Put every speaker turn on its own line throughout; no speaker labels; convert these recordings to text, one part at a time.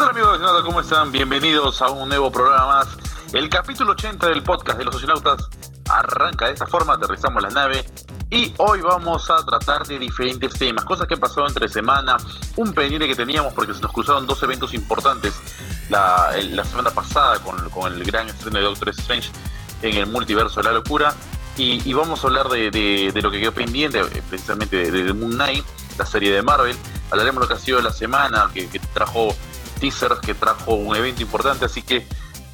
tal amigos de? ¿Cómo están? Bienvenidos a un nuevo programa más. El capítulo 80 del podcast de los socionautas arranca de esta forma, aterrizamos la nave y hoy vamos a tratar de diferentes temas, cosas que han pasado entre semana, un pendiente que teníamos porque se nos cruzaron dos eventos importantes la, semana pasada con, el gran estreno de Doctor Strange en el multiverso de la locura y, vamos a hablar de, lo que quedó pendiente, eh, precisamente de, Moon Knight, la serie de Marvel, hablaremos lo que ha sido la semana, que trajo teasers, que trajo un evento importante, así que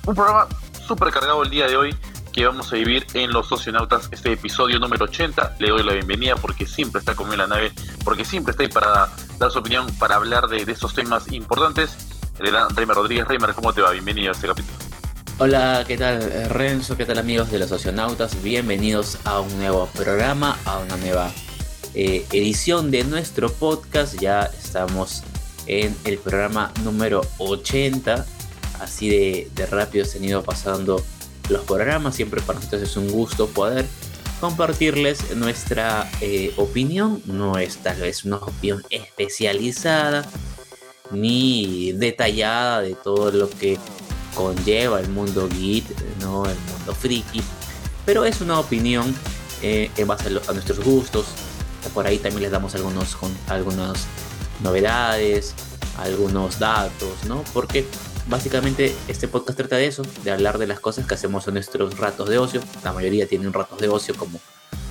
un programa súper cargado el día de hoy que vamos a vivir en Los Socionautas, este episodio número 80. Le doy la bienvenida porque siempre está conmigo en la nave, porque siempre está ahí para dar su opinión, para hablar de, de estos temas importantes. El gran Reimer Rodríguez. Reimer, ¿cómo te va? Bienvenido a este capítulo.
Hola, ¿qué tal Renzo? ¿Qué tal amigos de los socionautas? Bienvenidos a un nuevo programa, a una nueva eh, edición de nuestro podcast. Ya estamos en el programa número 80. Así de, rápido se han ido pasando los programas. Siempre para nosotros es un gusto poder compartirles nuestra eh, opinión. No es tal vez una opinión especializada ni detallada de todo lo que conlleva el mundo geek, ¿no? el mundo friki. Pero es una opinión eh, en base a, lo, a, nuestros gustos. Por ahí también les damos algunos, con, algunas novedades, algunos datos, ¿no? Porque básicamente este podcast trata de eso, de hablar de las cosas que hacemos en nuestros ratos de ocio. La mayoría tienen ratos de ocio como,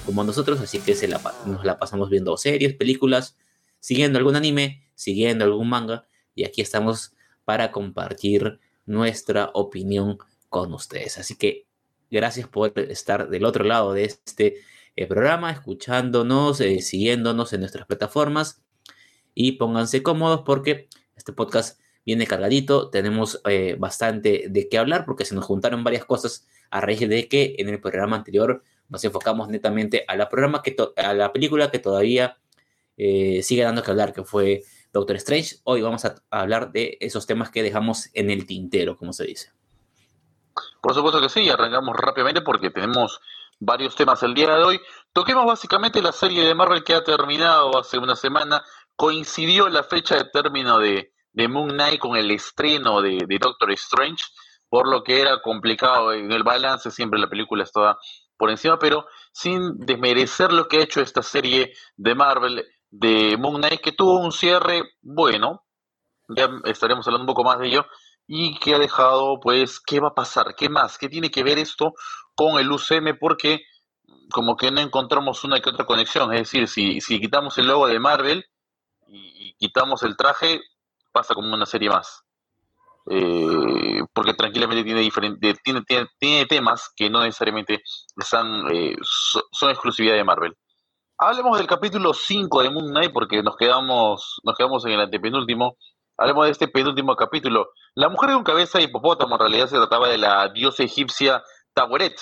como nosotros, así que se nos la pasamos viendo series, películas, siguiendo algún anime, siguiendo algún manga. Y aquí estamos para compartir nuestra opinión con ustedes. Así que gracias por estar del otro lado de este eh, programa, escuchándonos, eh, siguiéndonos en nuestras plataformas. Y pónganse cómodos porque este podcast viene cargadito, tenemos eh, bastante de qué hablar porque se nos juntaron varias cosas a raíz de que en el programa anterior nos enfocamos netamente a la, programa que a la película que todavía eh, sigue dando que hablar, que fue Doctor Strange. Hoy vamos a, hablar de esos temas que dejamos en el tintero, como se dice.
Por supuesto que sí, arrancamos rápidamente porque tenemos varios temas el día de hoy. Toquemos básicamente la serie de Marvel que ha terminado hace una semana. Coincidió la fecha de término de, de Moon Knight con el estreno de, de, Doctor Strange, por lo que era complicado en el balance, siempre la película estaba por encima, pero sin desmerecer lo que ha hecho esta serie de Marvel de Moon Knight, que tuvo un cierre bueno, ya estaremos hablando un poco más de ello, y que ha dejado, pues, ¿qué va a pasar? ¿Qué más? ¿Qué tiene que ver esto con el UCM? Porque como que no encontramos una que otra conexión, es decir, si, si quitamos el logo de Marvel quitamos el traje, pasa como una serie más. Eh, porque tranquilamente tiene, diferente, tiene, tiene, temas que no necesariamente eh, so, son exclusividad de Marvel. Hablemos del capítulo 5 de Moon Knight porque nos quedamos, nos quedamos en el antepenúltimo. Hablemos de este penúltimo capítulo. La mujer con cabeza de hipopótamo en realidad se trataba de la diosa egipcia Taweret,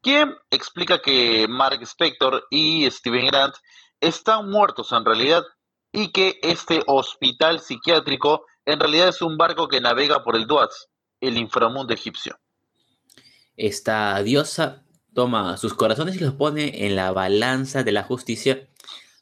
quien explica que Mark Spector y Steven Grant están muertos en realidad y que este hospital psiquiátrico en realidad es un barco que navega por el Duaz, el inframundo egipcio.
Esta diosa toma sus corazones y los pone en la balanza de la justicia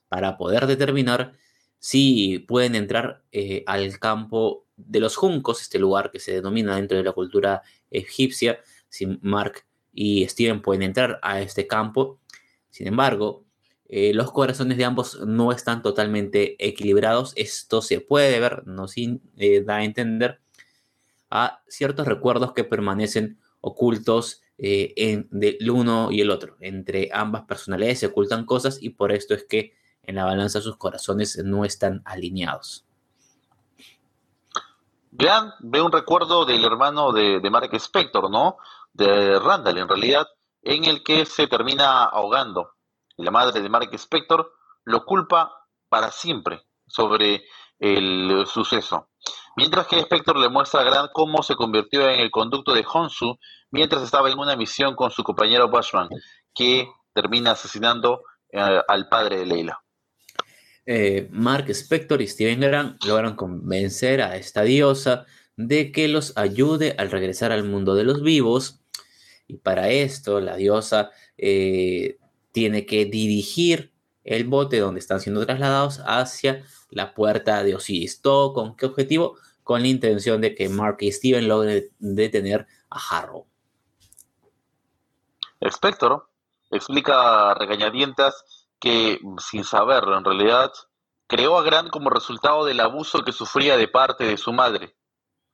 para poder determinar si pueden entrar eh, al campo de los juncos, este lugar que se denomina dentro de la cultura egipcia, si Mark y Steven pueden entrar a este campo. Sin embargo, eh, los corazones de ambos no están totalmente equilibrados. Esto se puede ver, nos eh, da a entender a ciertos recuerdos que permanecen ocultos eh, en, del uno y el otro. Entre ambas personalidades se ocultan cosas y por esto es que en la balanza sus corazones no están alineados.
Vean, ve un recuerdo del hermano de, de Mark Spector, ¿no? De Randall, en realidad, en el que se termina ahogando la madre de Mark Spector, lo culpa para siempre sobre el suceso. Mientras que Spector le muestra a Grant cómo se convirtió en el conducto de Honsu mientras estaba en una misión con su compañero Bushman, que termina asesinando eh, al padre de Leila.
Eh, Mark Spector y Steven Grant logran convencer a esta diosa de que los ayude al regresar al mundo de los vivos. Y para esto la diosa eh, tiene que dirigir el bote donde están siendo trasladados hacia la puerta de Osiris. ¿Todo con qué objetivo? con la intención de que Mark y Steven logren detener a Harrow.
Spector explica a regañadientas que, sin saberlo en realidad, creó a Grant como resultado del abuso que sufría de parte de su madre.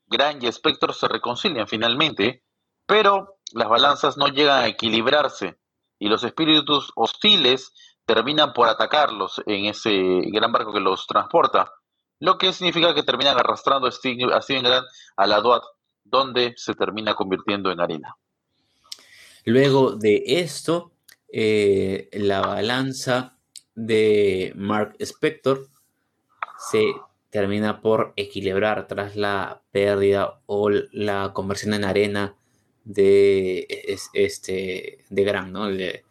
Grant y Spector se reconcilian finalmente, pero las balanzas no llegan a equilibrarse y los espíritus hostiles terminan por atacarlos en ese gran barco que los transporta, lo que significa que terminan arrastrando a Steven Grant a la DOAT, donde se termina convirtiendo en arena.
Luego de esto, eh, la balanza de Mark Spector se termina por equilibrar tras la pérdida o la conversión en arena de, este, de Grant, ¿no? Eh,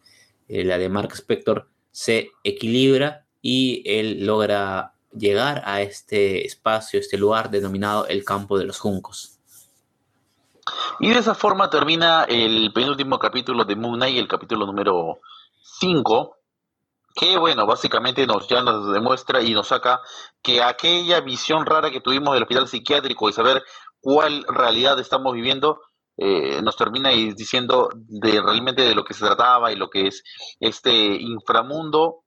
la de Mark Spector se equilibra y él logra llegar a este espacio, este lugar denominado el campo de los juncos.
Y de esa forma termina el penúltimo capítulo de Moon Knight, el capítulo número 5, que bueno, básicamente nos ya nos demuestra y nos saca que aquella visión rara que tuvimos del hospital psiquiátrico y saber cuál realidad estamos viviendo, eh, nos termina diciendo de realmente de lo que se trataba y lo que es este inframundo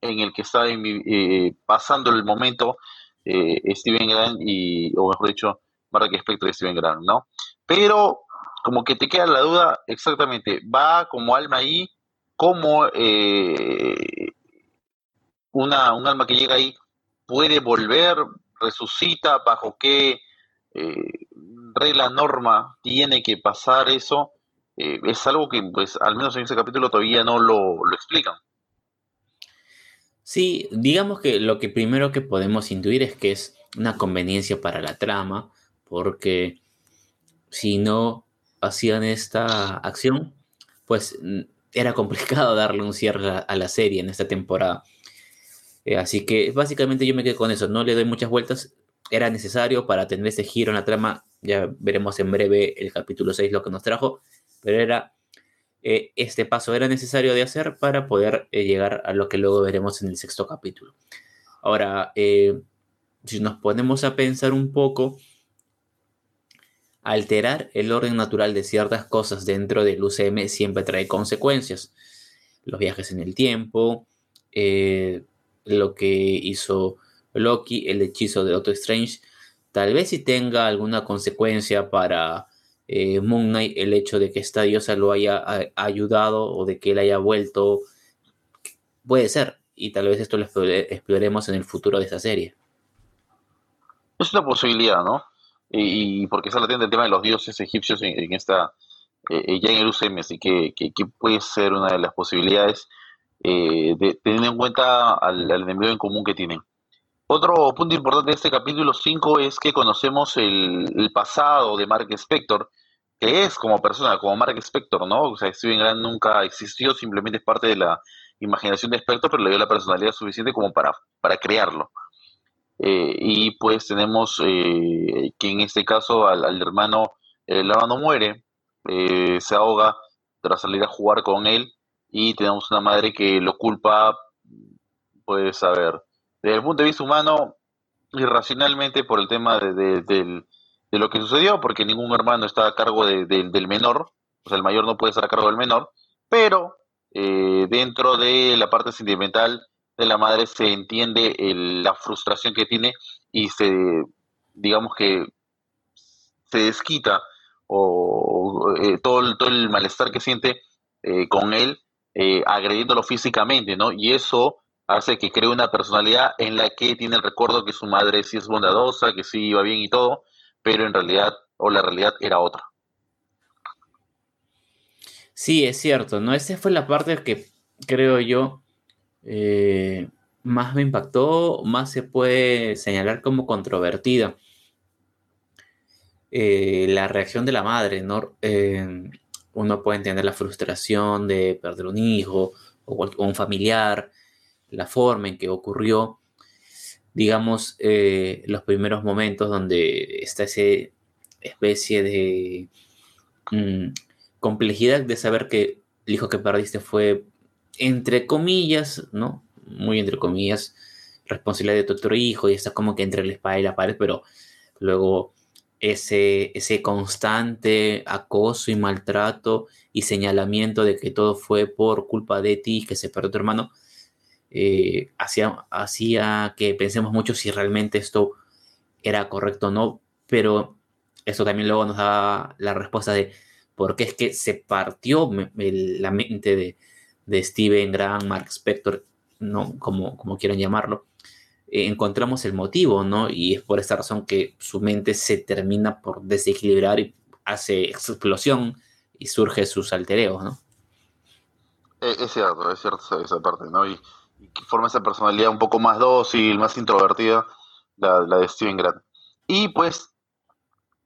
en el que está eh, pasando el momento eh, Steven Grant y, o mejor dicho, Mark Spector de Steven Grant, ¿no? pero como que te queda la duda exactamente, va como alma ahí, como una, un alma que llega ahí puede volver, resucita, bajo qué regla, norma tiene que pasar eso, eh, es algo que pues al menos en ese capítulo todavía no lo, lo explican.
Sí, digamos que lo que primero que podemos intuir es que es una conveniencia para la trama, porque si no hacían esta acción, pues mm, era complicado darle un cierre a la serie en esta temporada. Eh, así que básicamente yo me quedé con eso, no le doy muchas vueltas, era necesario para tener ese giro en la trama, ya veremos en breve el capítulo 6 lo que nos trajo, pero era eh, este paso era necesario de hacer para poder eh, llegar a lo que luego veremos en el sexto capítulo. Ahora, si nos ponemos a pensar un poco, Alterar el orden natural de ciertas cosas dentro del UCM siempre trae consecuencias. Los viajes en el tiempo, eh, lo que hizo Loki, el hechizo de Doctor Strange, tal vez si tenga alguna consecuencia para eh, Moon Knight el hecho de que esta diosa lo haya ayudado o de que él haya vuelto. Puede ser, y tal vez esto lo exploremos en el futuro de esa serie.
Es una posibilidad, ¿no? y, porque se atiende el tema de los dioses egipcios en, esta, eh, eh, ya en el UCM, así que, que, puede ser una de las posibilidades, eh, teniendo en cuenta al, enemigo en común que tienen. Otro punto importante de este capítulo 5 es que conocemos el, pasado de Mark Spector, que es como persona, como Mark Spector, ¿no? O sea, Steven Grant nunca existió, simplemente es parte de la imaginación de Spector, pero le dio la personalidad suficiente como para, para crearlo. Eh, y pues tenemos eh, que en este caso al, hermano, el hermano muere, eh, se ahoga tras salir a jugar con él y tenemos una madre que lo culpa, pues a ver, desde el punto de vista humano, irracionalmente por el tema de, de, lo que sucedió, porque ningún hermano está a cargo del menor, o sea, el mayor no puede estar a cargo del menor, pero dentro de la parte sentimental, de la madre se entiende la frustración que tiene y se, digamos que se desquita o eh, todo, todo el malestar que siente eh, con él eh, agrediéndolo físicamente, ¿no? Y eso hace que cree una personalidad en la que tiene el recuerdo que su madre sí es bondadosa, que sí iba bien y todo, pero en realidad, o la realidad era otra.
Sí, es cierto, ¿no? Esa fue la parte que creo yo eh, más me impactó, más se puede señalar como controvertida. Eh, la reacción de la madre, ¿no? Uno puede entender la frustración de perder un hijo o, un familiar, la forma en que ocurrió, digamos, los primeros momentos donde está esa especie de mm, complejidad de saber que el hijo que perdiste fue entre comillas, ¿no? Muy entre comillas, responsabilidad de tu otro hijo y está como que entre el espada y la pared, pero luego ese, ese constante acoso y maltrato y señalamiento de que todo fue por culpa de ti, que se perdió tu hermano, eh, hacía, hacía que pensemos mucho si realmente esto era correcto o no, pero eso también luego nos da la respuesta de por qué es que se partió la mente de, de Steven Graham, Mark Spector, ¿no? como, como quieran llamarlo, eh, encontramos el motivo, ¿no? Y es por esta razón que su mente se termina por desequilibrar y hace explosión y surge sus altereos, ¿no?
Es, cierto, es cierto esa parte, ¿no? Forma esa personalidad un poco más dócil, más introvertida, la, de Steven Grant. Y pues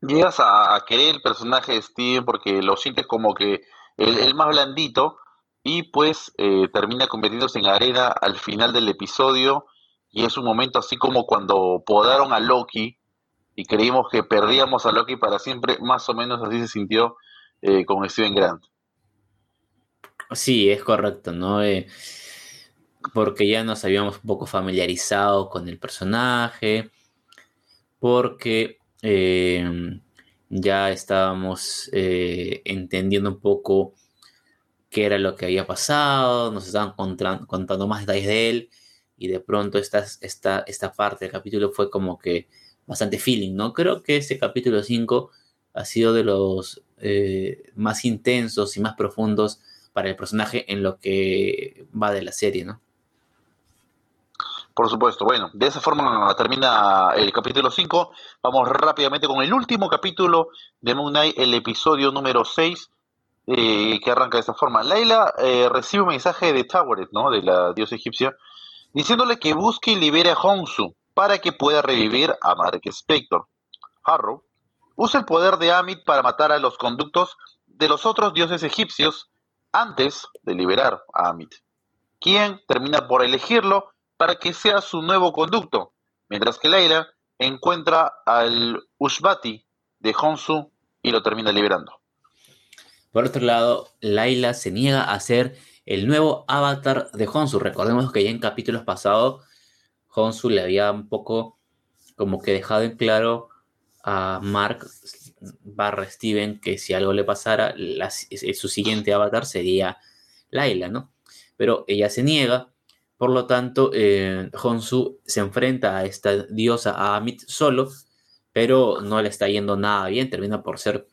llegas a, querer el personaje de Steven porque lo sientes como que el, más blandito y pues eh, termina convirtiéndose en arena al final del episodio y es un momento así como cuando podaron a Loki y creímos que perdíamos a Loki para siempre, más o menos así se sintió eh, con Steven Grant.
Sí, es correcto, ¿no? Eh, porque ya nos habíamos un poco familiarizado con el personaje, porque eh, ya estábamos entendiendo un poco qué era lo que había pasado, nos estaban contando más detalles de él, y de pronto esta, esta, esta parte del capítulo fue como que bastante feeling, ¿no? Creo que este capítulo 5 ha sido de los eh, más intensos y más profundos para el personaje en lo que va de la serie, ¿no?
Por supuesto. Bueno, de esa forma termina el capítulo 5. Vamos rápidamente con el último capítulo de Moon Knight, el episodio número 6, eh, que arranca de esta forma. Laila eh, recibe un mensaje de Taweret, ¿no? De la diosa egipcia, diciéndole que busque y libere a Honsu para que pueda revivir a Mark Spector. Harrow usa el poder de Amit para matar a los conductos de los otros dioses egipcios antes de liberar a Amit, quien termina por elegirlo para que sea su nuevo conducto, mientras que Leila encuentra al Ushbati de Honsu y lo termina liberando.
Por otro lado, Laila se niega a ser el nuevo avatar de Honsu. Recordemos que ya en capítulos pasados Honsu le había un poco como que dejado en claro a Mark barra Steven que si algo le pasara, su siguiente avatar sería Laila, ¿no? Pero ella se niega, por lo tanto, eh, Honsu se enfrenta a esta diosa, a Amit solo, pero no le está yendo nada bien, termina por ser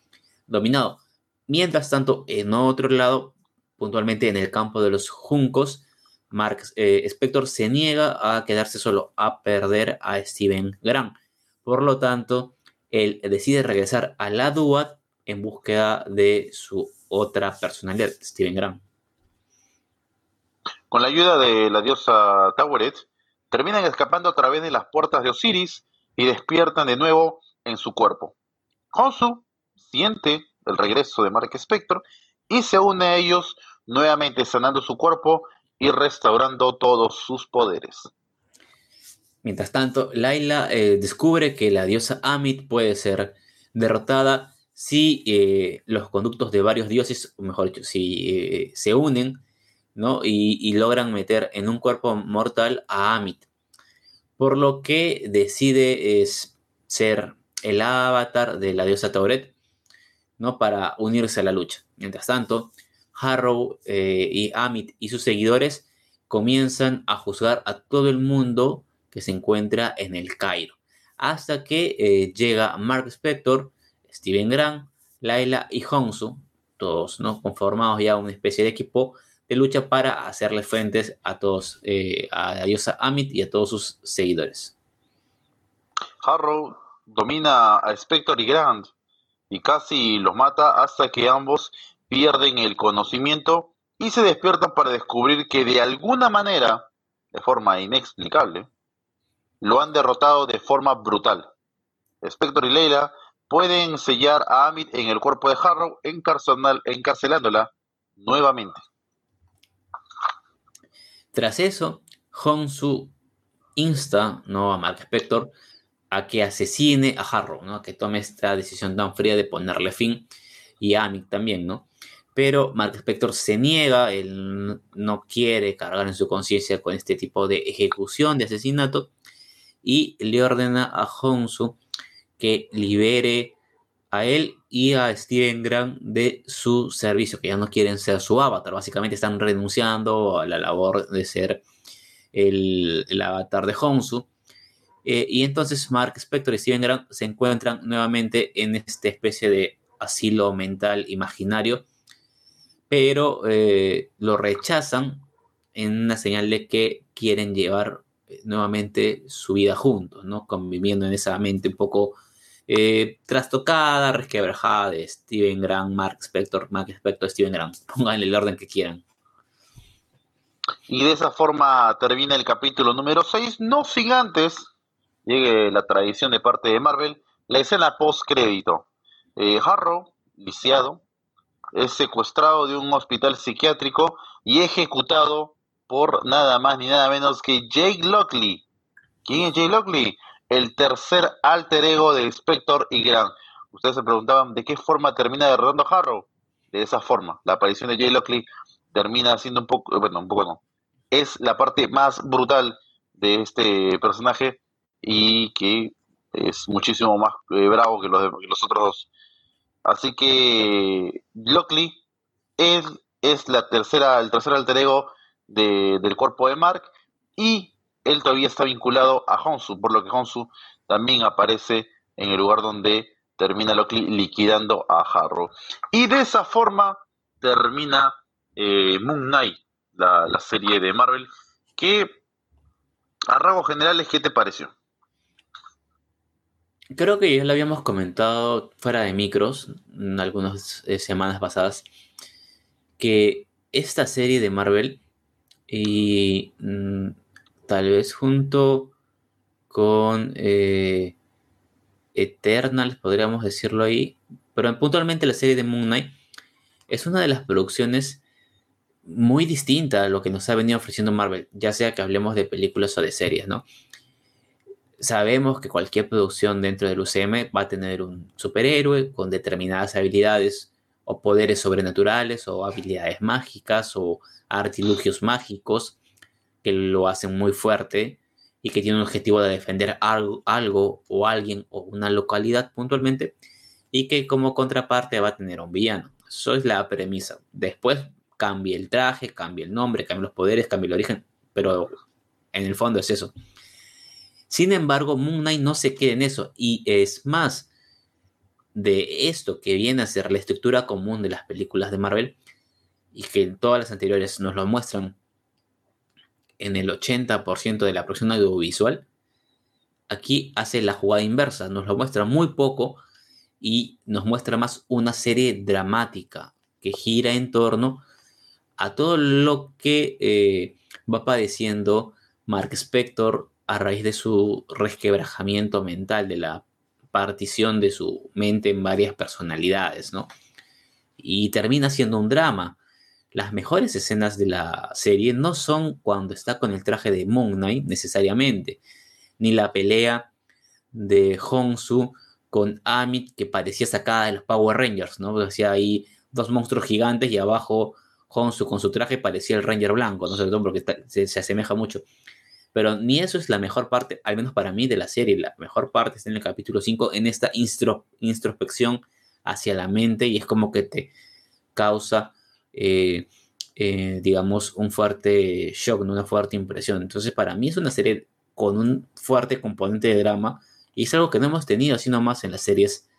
dominado. Mientras tanto, en otro lado, puntualmente en el campo de los juncos, Mark eh, Spector se niega a quedarse solo, a perder a Steven Grant. Por lo tanto, él decide regresar a la DUAT en búsqueda de su otra personalidad, Steven Grant.
Con la ayuda de la diosa Taweret, terminan escapando a través de las puertas de Osiris y despiertan de nuevo en su cuerpo. Honsu siente el regreso de Mark Spector y se une a ellos nuevamente sanando su cuerpo y restaurando todos sus poderes.
Mientras tanto, Laila eh, descubre que la diosa Amit puede ser derrotada si eh, los conductos de varios dioses, o mejor dicho, si eh, se unen ¿no? y, logran meter en un cuerpo mortal a Amit. Por lo que decide es ser el avatar de la diosa Tauret ¿no? para unirse a la lucha. Mientras tanto, Harrow eh, y Amit y sus seguidores comienzan a juzgar a todo el mundo que se encuentra en el Cairo, hasta que eh, llega Mark Spector, Steven Grant, Laila y Honsu, todos ¿no? conformados ya una especie de equipo de lucha para hacerle frentes a todos, eh, a diosa Amit y a todos sus seguidores.
Harrow domina a Spector y Grant y casi los mata hasta que ambos pierden el conocimiento y se despiertan para descubrir que de alguna manera, de forma inexplicable, lo han derrotado de forma brutal. Spector y Leila pueden sellar a Amit en el cuerpo de Harrow encarcelándola nuevamente.
Tras eso, Honsu insta ¿no? a Mark Spector a que asesine a Harrow, ¿no? que tome esta decisión tan fría de ponerle fin y a Amit también, ¿no? pero Mark Spector se niega, él no quiere cargar en su conciencia con este tipo de ejecución, de asesinato, y le ordena a Honsu que libere a él y a Steven Grant de su servicio, que ya no quieren ser su avatar, básicamente están renunciando a la labor de ser el, avatar de Honsu. Eh, y entonces Mark Spector y Steven Grant se encuentran nuevamente en esta especie de asilo mental imaginario, pero eh, lo rechazan en una señal de que quieren llevar eh, nuevamente su vida juntos, ¿no? Conviviendo en esa mente un poco eh, trastocada, resquebrajada de Steven Grant, Mark Spector, Mark Spector, Steven Grant. Pónganle el orden que quieran.
Y de esa forma termina el capítulo número 6, no sin antes llegue la tradición de parte de Marvel, la escena post-crédito. Eh, Harrow, lisiado, es secuestrado de un hospital psiquiátrico y ejecutado por nada más ni nada menos que Jake Lockley. ¿Quién es Jake Lockley? El tercer alter ego de Spector y Grant. Ustedes se preguntaban de qué forma termina derrotando a Harrow. De esa forma, la aparición de Jake Lockley termina siendo un poco, bueno, un poco no. Es la parte más brutal de este personaje y que es muchísimo más eh, bravo que los, que los otros dos. Así que Lockley es, es la tercera, el tercer alter ego del cuerpo de Mark y él todavía está vinculado a Honsu, por lo que Honsu también aparece en el lugar donde termina Lockley liquidando a Harrow. Y de esa forma termina eh, Moon Knight, la, la, serie de Marvel, que a rasgos generales, ¿qué te pareció?
Creo que ya lo habíamos comentado fuera de micros, en algunas eh, semanas pasadas, que esta serie de Marvel y mm, tal vez junto con eh, Eternals, podríamos decirlo ahí, pero puntualmente la serie de Moon Knight es una de las producciones muy distinta a lo que nos ha venido ofreciendo Marvel, ya sea que hablemos de películas o de series, ¿no? Sabemos que cualquier producción dentro del UCM va a tener un superhéroe con determinadas habilidades o poderes sobrenaturales o habilidades mágicas o artilugios mágicos que lo hacen muy fuerte y que tiene un objetivo de defender algo, algo o alguien o una localidad puntualmente y que como contraparte va a tener un villano. Eso es la premisa. Después cambia el traje, cambia el nombre, cambia los poderes, cambia el origen, pero en el fondo es eso. Sin embargo, Moon Knight no se queda en eso y es más de esto que viene a ser la estructura común de las películas de Marvel y que todas las anteriores nos lo muestran en el 80% de la producción audiovisual, aquí hace la jugada inversa, nos lo muestra muy poco y nos muestra más una serie dramática que gira en torno a todo lo que eh, va padeciendo Mark Spector a raíz de su resquebrajamiento mental, de la partición de su mente en varias personalidades, ¿no? Y termina siendo un drama. Las mejores escenas de la serie no son cuando está con el traje de Moon Knight necesariamente, ni la pelea de Hongsu con Amit que parecía sacada de los Power Rangers, ¿no? Decía ahí dos monstruos gigantes y abajo Hongsu con su traje parecía el Ranger blanco, no sé todo porque se asemeja mucho. Pero ni eso es la mejor parte, al menos para mí, de la serie. La mejor parte está en el capítulo 5, en esta introspección hacia la mente y es como que te causa, eh, eh, digamos, un fuerte shock, una fuerte impresión. Entonces, para mí es una serie con un fuerte componente de drama y es algo que no hemos tenido así nomás en las series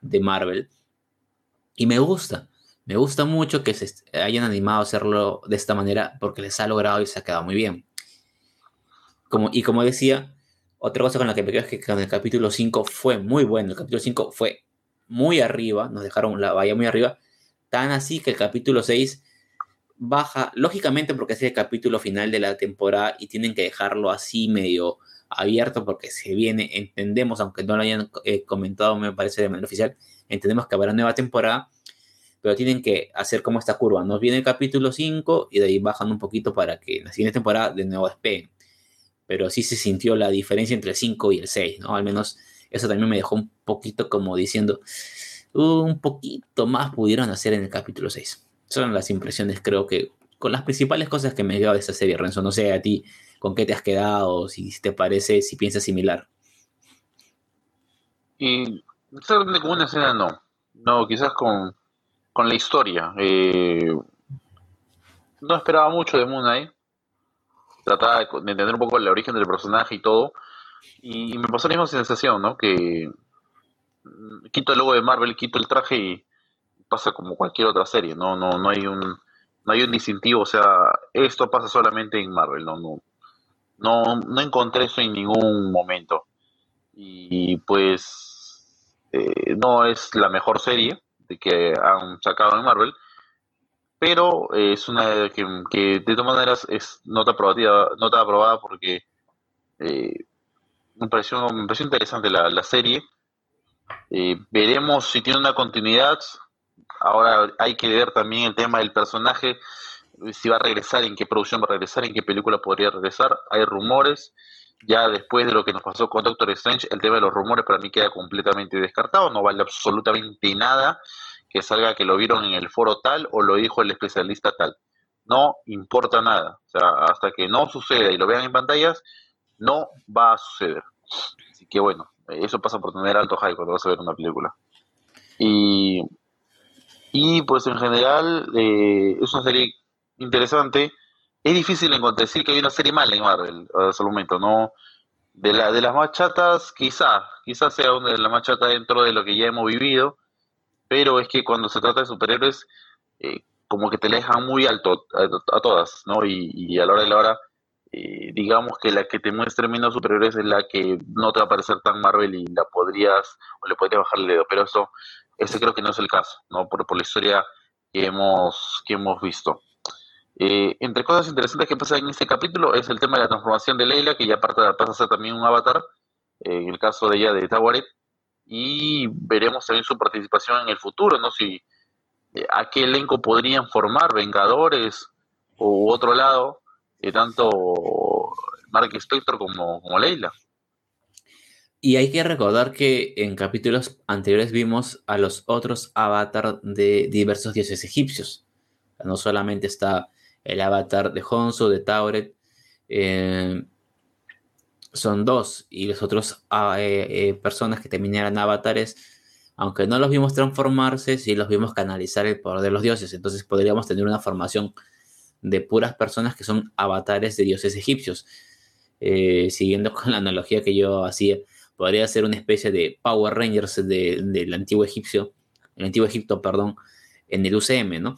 de Marvel. Y me gusta, me gusta mucho que se hayan animado a hacerlo de esta manera porque les ha logrado y se ha quedado muy bien y como decía, otra cosa con la que me quedo es que con el capítulo 5 fue muy bueno. El capítulo 5 fue muy arriba, nos dejaron la valla muy arriba. Tan así que el capítulo 6 baja, lógicamente porque es el capítulo final de la temporada y tienen que dejarlo así medio abierto porque se viene, entendemos, aunque no lo hayan eh, comentado, me parece de manera oficial, entendemos que habrá nueva temporada, pero tienen que hacer como esta curva. Nos viene el capítulo 5 y de ahí bajan un poquito para que en la siguiente temporada de nuevo despeguen pero sí se sintió la diferencia entre el 5 y el 6, ¿no? Al menos eso también me dejó un poquito como diciendo, un poquito más pudieron hacer en el capítulo 6. Son las impresiones, creo que, con las principales cosas que me lleva de esta serie, Renzo. No sé a ti con qué te has quedado, si te parece, si piensas similar.
Y exactamente con una escena no. No, quizás con, con la historia. Eh, no esperaba mucho de Moon Knight. Trataba de, entender un poco el origen del personaje y todo. Y, me pasó la misma sensación, ¿no? Que quito el logo de Marvel, quito el traje y pasa como cualquier otra serie. No, no, no hay un, no hay un distintivo. O sea, esto pasa solamente en Marvel. No, no, no, encontré eso en ningún momento. Y pues eh, no es la mejor serie de que han sacado en Marvel, pero es una que, que de todas maneras es nota aprobativa, nota aprobada porque eh, me, pareció, me pareció interesante la, la serie. Eh, veremos si tiene una continuidad. Ahora hay que ver también el tema del personaje si va a regresar, en qué producción va a regresar, en qué película podría regresar. Hay rumores. Ya después de lo que nos pasó con Doctor Strange, el tema de los rumores para mí queda completamente descartado. No vale absolutamente nada que salga que lo vieron en el foro tal o lo dijo el especialista tal. No importa nada. O sea, hasta que no suceda y lo vean en pantallas, no va a suceder. Así que bueno, eso pasa por tener alto hype cuando vas a ver una película. Y, y pues en general eh, es una serie interesante. Es difícil encontrar, decir que hay una serie mala en Marvel hasta el momento, ¿no? De, la, de las más chatas, quizá, quizás sea una de las más chatas dentro de lo que ya hemos vivido, pero es que cuando se trata de superhéroes, eh, como que te la dejan muy alto a, todas, ¿no? Y, a la hora de la hora, eh, digamos que la que te muestre menos superhéroes es la que no te va a parecer tan Marvel y la podrías, o le podrías bajar el dedo, pero eso, ese creo que no es el caso, ¿no? Por, por la historia que hemos, que hemos visto. Eh, entre cosas interesantes que pasan en este capítulo es el tema de la transformación de Leila, que ya pasa a ser también un avatar, eh, en el caso de ella de Tawaret, y veremos también su participación en el futuro, ¿no? Si eh, a qué elenco podrían formar Vengadores o otro lado, tanto Mark Spector como, como Leila.
Y hay que recordar que en capítulos anteriores vimos a los otros avatar de diversos dioses egipcios. No solamente está el avatar de Honsu, de Tauret. Eh, son dos. Y los otros ah, eh, eh, personas que también eran avatares, aunque no los vimos transformarse, sí los vimos canalizar el poder de los dioses. Entonces podríamos tener una formación de puras personas que son avatares de dioses egipcios. siguiendo con la analogía que yo hacía, podría ser una especie de Power Rangers del antiguo egipcio, el antiguo Egipto, perdón, en el UCM, ¿no?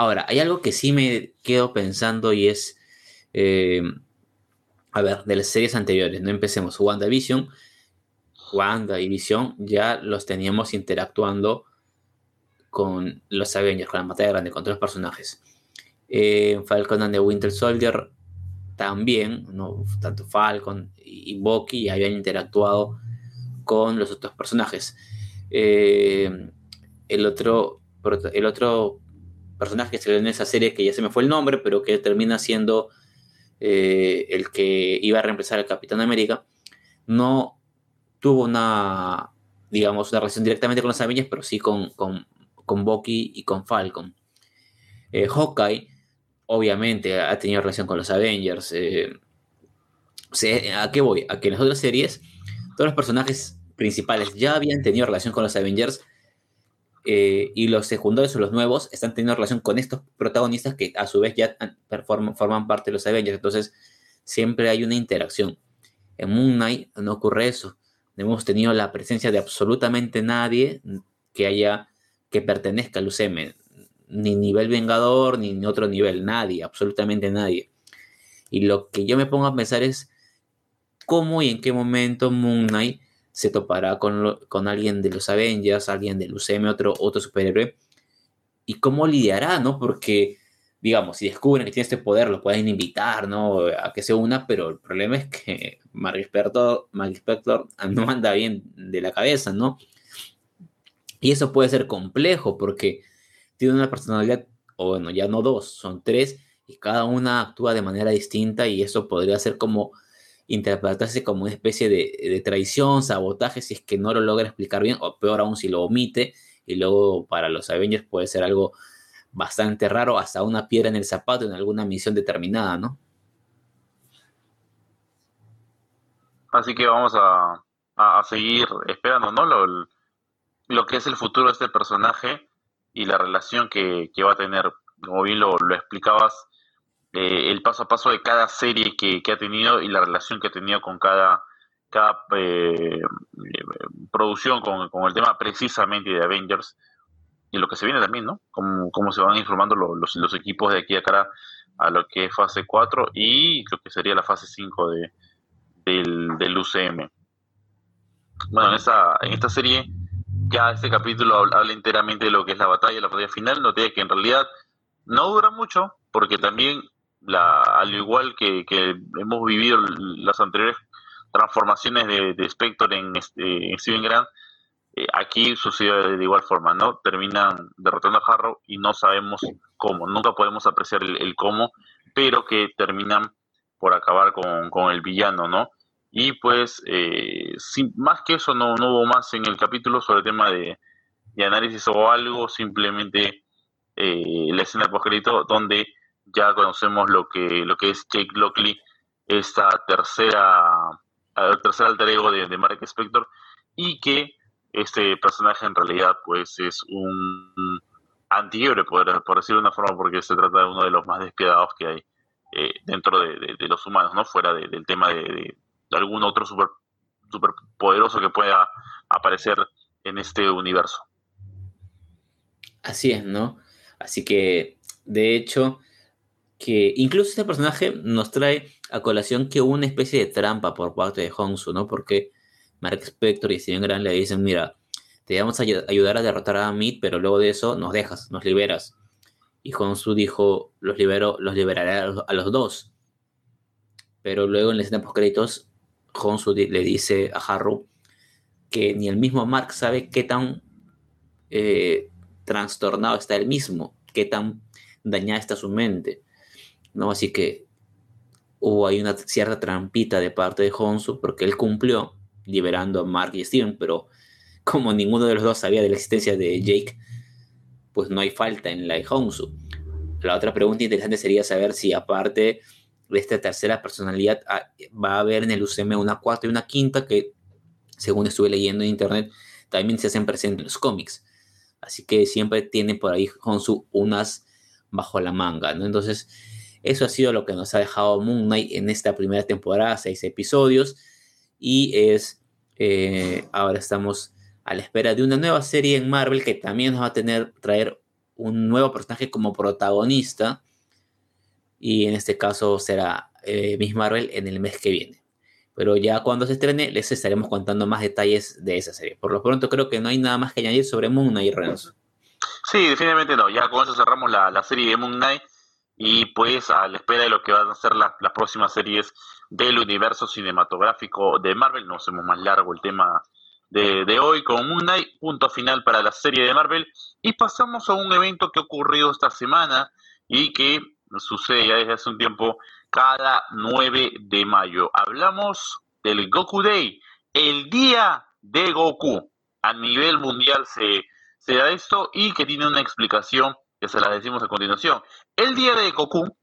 Ahora, hay algo que sí me quedo pensando y es, eh, a ver, de las series anteriores, no empecemos, WandaVision, Wanda y Vision ya los teníamos interactuando con los Avengers, con la batalla grande, con todos los personajes. Eh, Falcon and the Winter Soldier también, ¿no? tanto Falcon y Bucky habían interactuado con los otros personajes. Eh, el, otro, el otro personaje que se ve en esa serie, que ya se me fue el nombre, pero que termina siendo eh, el que iba a reemplazar al Capitán América, no tuvo una, digamos, una relación directamente con los Avengers, pero sí con, con Bucky y con Falcon. Eh, Hawkeye, obviamente, ha tenido relación con los Avengers. Eh, ¿A qué voy? A que en las otras series, todos los personajes principales ya habían tenido relación con los Avengers, eh, y los secundarios o los nuevos están teniendo relación con estos protagonistas que a su vez ya forman, parte de los Avengers. Entonces, siempre hay una interacción. En Moon Knight no ocurre eso. No hemos tenido la presencia de absolutamente nadie que haya que pertenezca al UCM. Ni nivel Vengador, ni otro nivel. Nadie, absolutamente nadie. Y lo que yo me pongo a pensar es cómo y en qué momento Moon Knight se topará con, con alguien de los Avengers, alguien del UCM, otro, otro superhéroe, y cómo lidiará, ¿no? Porque, digamos, si descubren que tiene este poder, lo pueden invitar, ¿no? A que se una, pero el problema es que Mark Spector no anda bien de la cabeza, ¿no? Y eso puede ser complejo porque tiene una personalidad, o bueno, ya no dos, son tres, y cada una actúa de manera distinta y eso podría ser como interpretarse como una especie de, traición, sabotaje, si es que no lo logra explicar bien, o peor aún si lo omite, y luego para los Avengers puede ser algo bastante raro, hasta una piedra en el zapato en alguna misión determinada, ¿no?
Así que vamos a, a, seguir esperando, ¿no? Lo, lo, que es el futuro de este personaje y la relación que, va a tener. Como bien lo, explicabas, eh, el paso a paso de cada serie que, ha tenido y la relación que ha tenido con cada, cada eh, producción, con, con, el tema precisamente de Avengers y lo que se viene también, ¿no? Cómo, cómo se van informando los, los, equipos de aquí a cara a lo que es fase 4 y lo que sería la fase 5 de, del, del UCM. Bueno, en esta, en esta serie ya este capítulo habla, enteramente de lo que es la batalla, la batalla final, noté que en realidad no dura mucho, porque también, la, al igual que, hemos vivido las anteriores transformaciones de, de Spector en, este, en Steven Grant, eh, aquí sucede de igual forma, ¿no? Terminan derrotando a Harrow y no sabemos cómo, nunca podemos apreciar el, cómo, pero que terminan por acabar con el villano, ¿no? Y pues, eh, sin, más que eso, no, hubo más en el capítulo sobre el tema de, análisis o algo, simplemente eh, la escena post donde ya conocemos lo que, lo que es Jake Lockley, esta tercera, tercer alter ego de, de Mark Spector, y que este personaje en realidad pues es un antihéroe, por, por decirlo de una forma, porque se trata de uno de los más despiadados que hay eh, dentro de, los humanos, ¿no? Fuera del tema de, algún otro super, super poderoso que pueda aparecer en este universo.
Así es, ¿no? Así que, de hecho, que incluso este personaje nos trae a colación que hubo una especie de trampa por parte de Hongsu, ¿no? Porque Mark Spector y Steven Grant le dicen, mira, te vamos a ayudar a derrotar a Amit, pero luego de eso nos dejas, nos liberas. Y Honsu dijo, los libero, los liberaré a los, dos. Pero luego en la escena post créditos, Honsu le dice a Harrow que ni el mismo Mark sabe qué tan eh, trastornado está él mismo, qué tan dañada está su mente. ¿no? Así que hubo ahí una cierta trampita de parte de Honsu porque él cumplió liberando a Mark y Steven, pero como ninguno de los dos sabía de la existencia de Jake, pues no hay falta en la de Hongsu. La otra pregunta interesante sería saber si aparte esta tercera personalidad ah, va a haber en el UCM una cuarta y una quinta que, según estuve leyendo en internet, también se hacen presentes en los cómics. Así que siempre tiene por ahí Hongsu unas bajo la manga, ¿no? Entonces, eso ha sido lo que nos ha dejado Moon Knight en esta primera temporada, seis episodios y es eh, ahora estamos a la espera de una nueva serie en Marvel que también nos va a tener traer un nuevo personaje como protagonista y en este caso será eh, Miss Marvel en el mes que viene. Pero ya cuando se estrene les estaremos contando más detalles de esa serie. Por lo pronto creo que no hay nada más que añadir sobre Moon Knight Renzo.
Sí, definitivamente no. Ya con eso cerramos la, serie de Moon Knight y pues a la espera de lo que van a ser las próximas series del universo cinematográfico de Marvel. No hacemos más largo el tema de, hoy con Moon Knight, punto final para la serie de Marvel. Y pasamos a un evento que ha ocurrido esta semana y que sucede ya desde hace un tiempo cada 9 de mayo. Hablamos del Goku Day, el día de Goku. A nivel mundial se, se da esto y que tiene una explicación que se la decimos a continuación. El día de Goku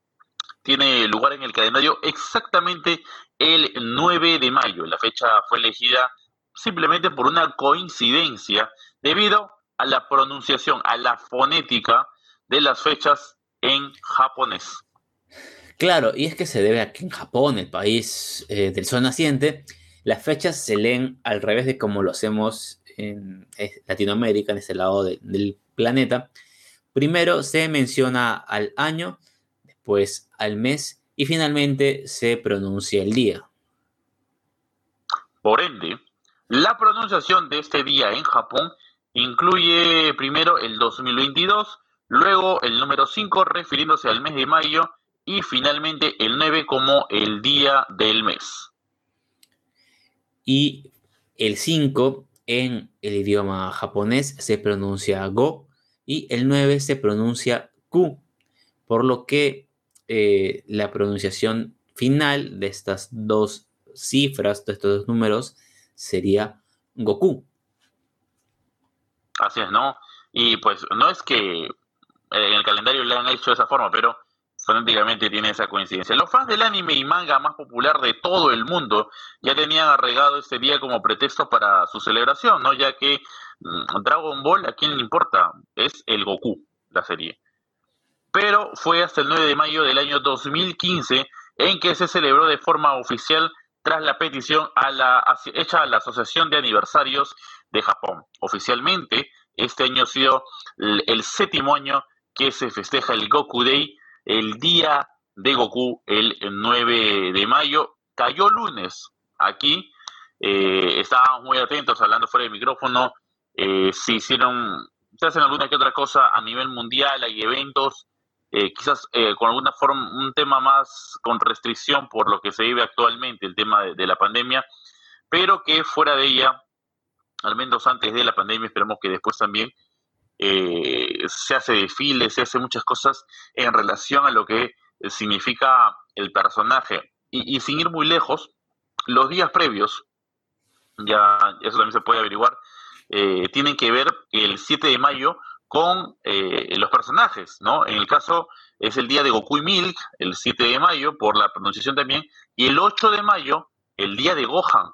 tiene lugar en el calendario exactamente el 9 de mayo. La fecha fue elegida simplemente por una coincidencia debido a la pronunciación, a la fonética de las fechas en japonés.
Claro, y es que se debe a que en Japón, el país eh, del sol naciente, las fechas se leen al revés de como lo hacemos en Latinoamérica, en ese lado del planeta. Primero se menciona al año pues al mes y finalmente se pronuncia el día.
Por ende, la pronunciación de este día en Japón incluye primero el 2022, luego el número 5 refiriéndose al mes de mayo y finalmente el 9 como el día del mes.
Y el 5 en el idioma japonés se pronuncia go y el 9 se pronuncia ku, por lo que eh, la pronunciación final de estas dos cifras, de estos dos números, sería Goku.
Así es, ¿no? Y pues no es que en el calendario le han hecho de esa forma, pero prácticamente tiene esa coincidencia. Los fans del anime y manga más popular de todo el mundo ya tenían arregado este día como pretexto para su celebración, ¿no? Ya que mm, Dragon Ball, ¿a quién le importa? Es el Goku, la serie. Pero fue hasta el 9 de mayo del año 2015 en que se celebró de forma oficial tras la petición a la, hecha a la Asociación de Aniversarios de Japón. Oficialmente, este año ha sido el séptimo año que se festeja el Goku Day, el día de Goku, el 9 de mayo. Cayó lunes aquí. Eh, estábamos muy atentos hablando fuera del micrófono. Eh, se hicieron, se hacen alguna que otra cosa a nivel mundial, hay eventos, eh, quizás con alguna forma, un tema más con restricción por lo que se vive actualmente, el tema de, la pandemia, pero que fuera de ella, al menos antes de la pandemia, esperemos que después también, eh, se hace desfile, se hace muchas cosas en relación a lo que significa el personaje. Y, sin ir muy lejos, los días previos, ya eso también se puede averiguar, eh, tienen que ver el 7 de mayo con eh, los personajes, ¿no? En el caso es el día de Goku y Milk, el 7 de mayo, por la pronunciación también, y el 8 de mayo, el día de Gohan.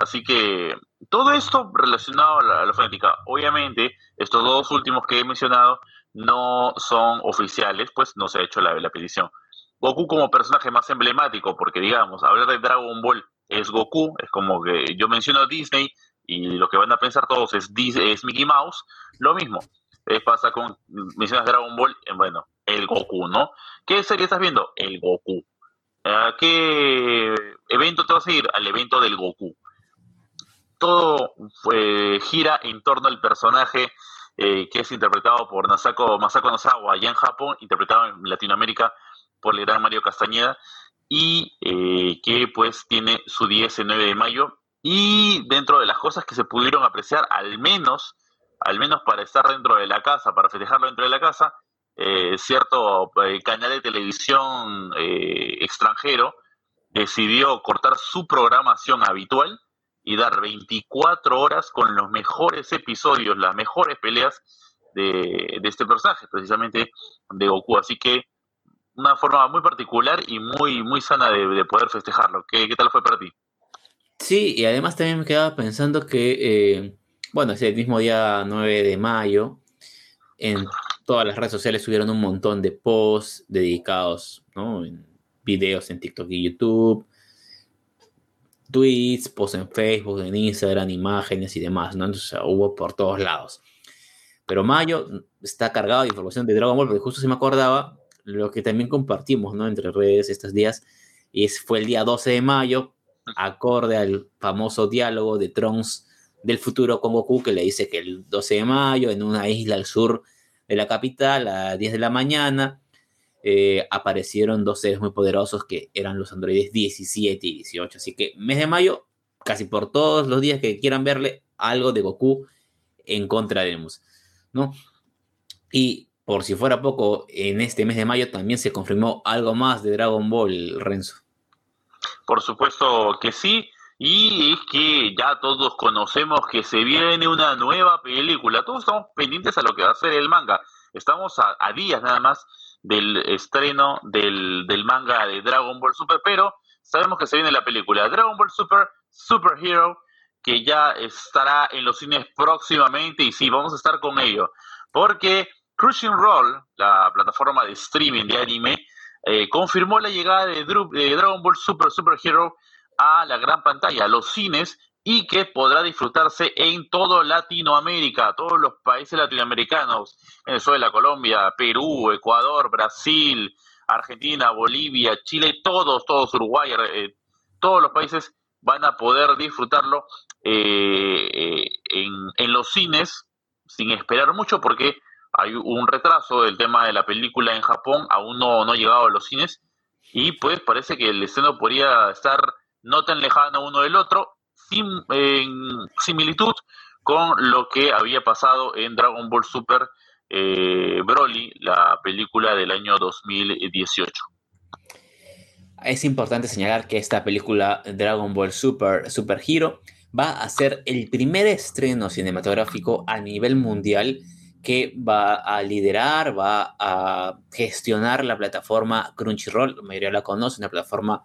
Así que todo esto relacionado a la, fonética. Obviamente, estos dos últimos que he mencionado no son oficiales, pues no se ha hecho la, petición. Goku como personaje más emblemático, porque digamos, hablar de Dragon Ball es Goku, es como que yo menciono Disney y lo que van a pensar todos es, es Mickey Mouse, lo mismo. Eh, pasa con, mencionas Dragon Ball, eh, bueno, el Goku, ¿no? ¿Qué serie estás viendo? El Goku. ¿A qué evento te vas a ir? Al evento del Goku todo gira en torno al personaje eh, que es interpretado por Masako, Masako Nozawa allá en Japón, interpretado en Latinoamérica por el gran Mario Castañeda, y eh, que pues tiene su 10 el 9 de mayo. Y dentro de las cosas que se pudieron apreciar, al menos, al menos para estar dentro de la casa, para festejarlo dentro de la casa, eh, cierto canal de televisión extranjero decidió cortar su programación habitual y dar 24 horas con los mejores episodios, las mejores peleas de, este personaje, precisamente de Goku. Así que una forma muy particular y muy, muy sana de, poder festejarlo. ¿Qué, tal fue para ti?
Sí, y además también me quedaba pensando que, eh, bueno, ese mismo día 9 de mayo, en todas las redes sociales subieron un montón de posts dedicados, ¿no? En videos en TikTok y YouTube, tweets, posts en Facebook, en Instagram, imágenes y demás, ¿no? Entonces hubo por todos lados. Pero mayo está cargado de información de Dragon Ball, porque justo se me acordaba lo que también compartimos, ¿no? Entre redes estos días, y fue el día 12 de mayo, acorde al famoso diálogo de Trunks del futuro con Goku, que le dice que el 12 de mayo, en una isla al sur de la capital, a 10 de la mañana, eh, aparecieron dos seres muy poderosos que eran los androides 17 y 18. Así que mes de mayo, casi por todos los días que quieran verle, algo de Goku encontraremos, ¿no? Y por si fuera poco, en este mes de mayo también se confirmó algo más de Dragon Ball, Renzo.
Por supuesto que sí, y es que ya todos conocemos que se viene una nueva película, todos estamos pendientes a lo que va a ser el manga, estamos a días nada más del estreno del, del manga de Dragon Ball Super, pero sabemos que se viene la película Dragon Ball Super Super Hero, que ya estará en los cines próximamente, y sí, vamos a estar con ello, porque Roll la plataforma de streaming de anime, eh, confirmó la llegada de, de Dragon Ball Super Super Hero a la gran pantalla, a los cines, y que podrá disfrutarse en todo Latinoamérica, todos los países latinoamericanos, Venezuela, Colombia, Perú, Ecuador, Brasil, Argentina, Bolivia, Chile, todos, todos, Uruguay, eh, todos los países van a poder disfrutarlo eh, eh, en, los cines sin esperar mucho porque hay un retraso del tema de la película en Japón, aún no, no ha llegado a los cines y pues parece que el escenario podría estar no tan lejano uno del otro similitud con lo que había pasado en Dragon Ball Super eh, Broly, la película del año 2018.
Es importante señalar que esta película Dragon Ball Super Super Hero va a ser el primer estreno cinematográfico a nivel mundial que va a liderar, va a gestionar la plataforma Crunchyroll, la mayoría la conoce, una plataforma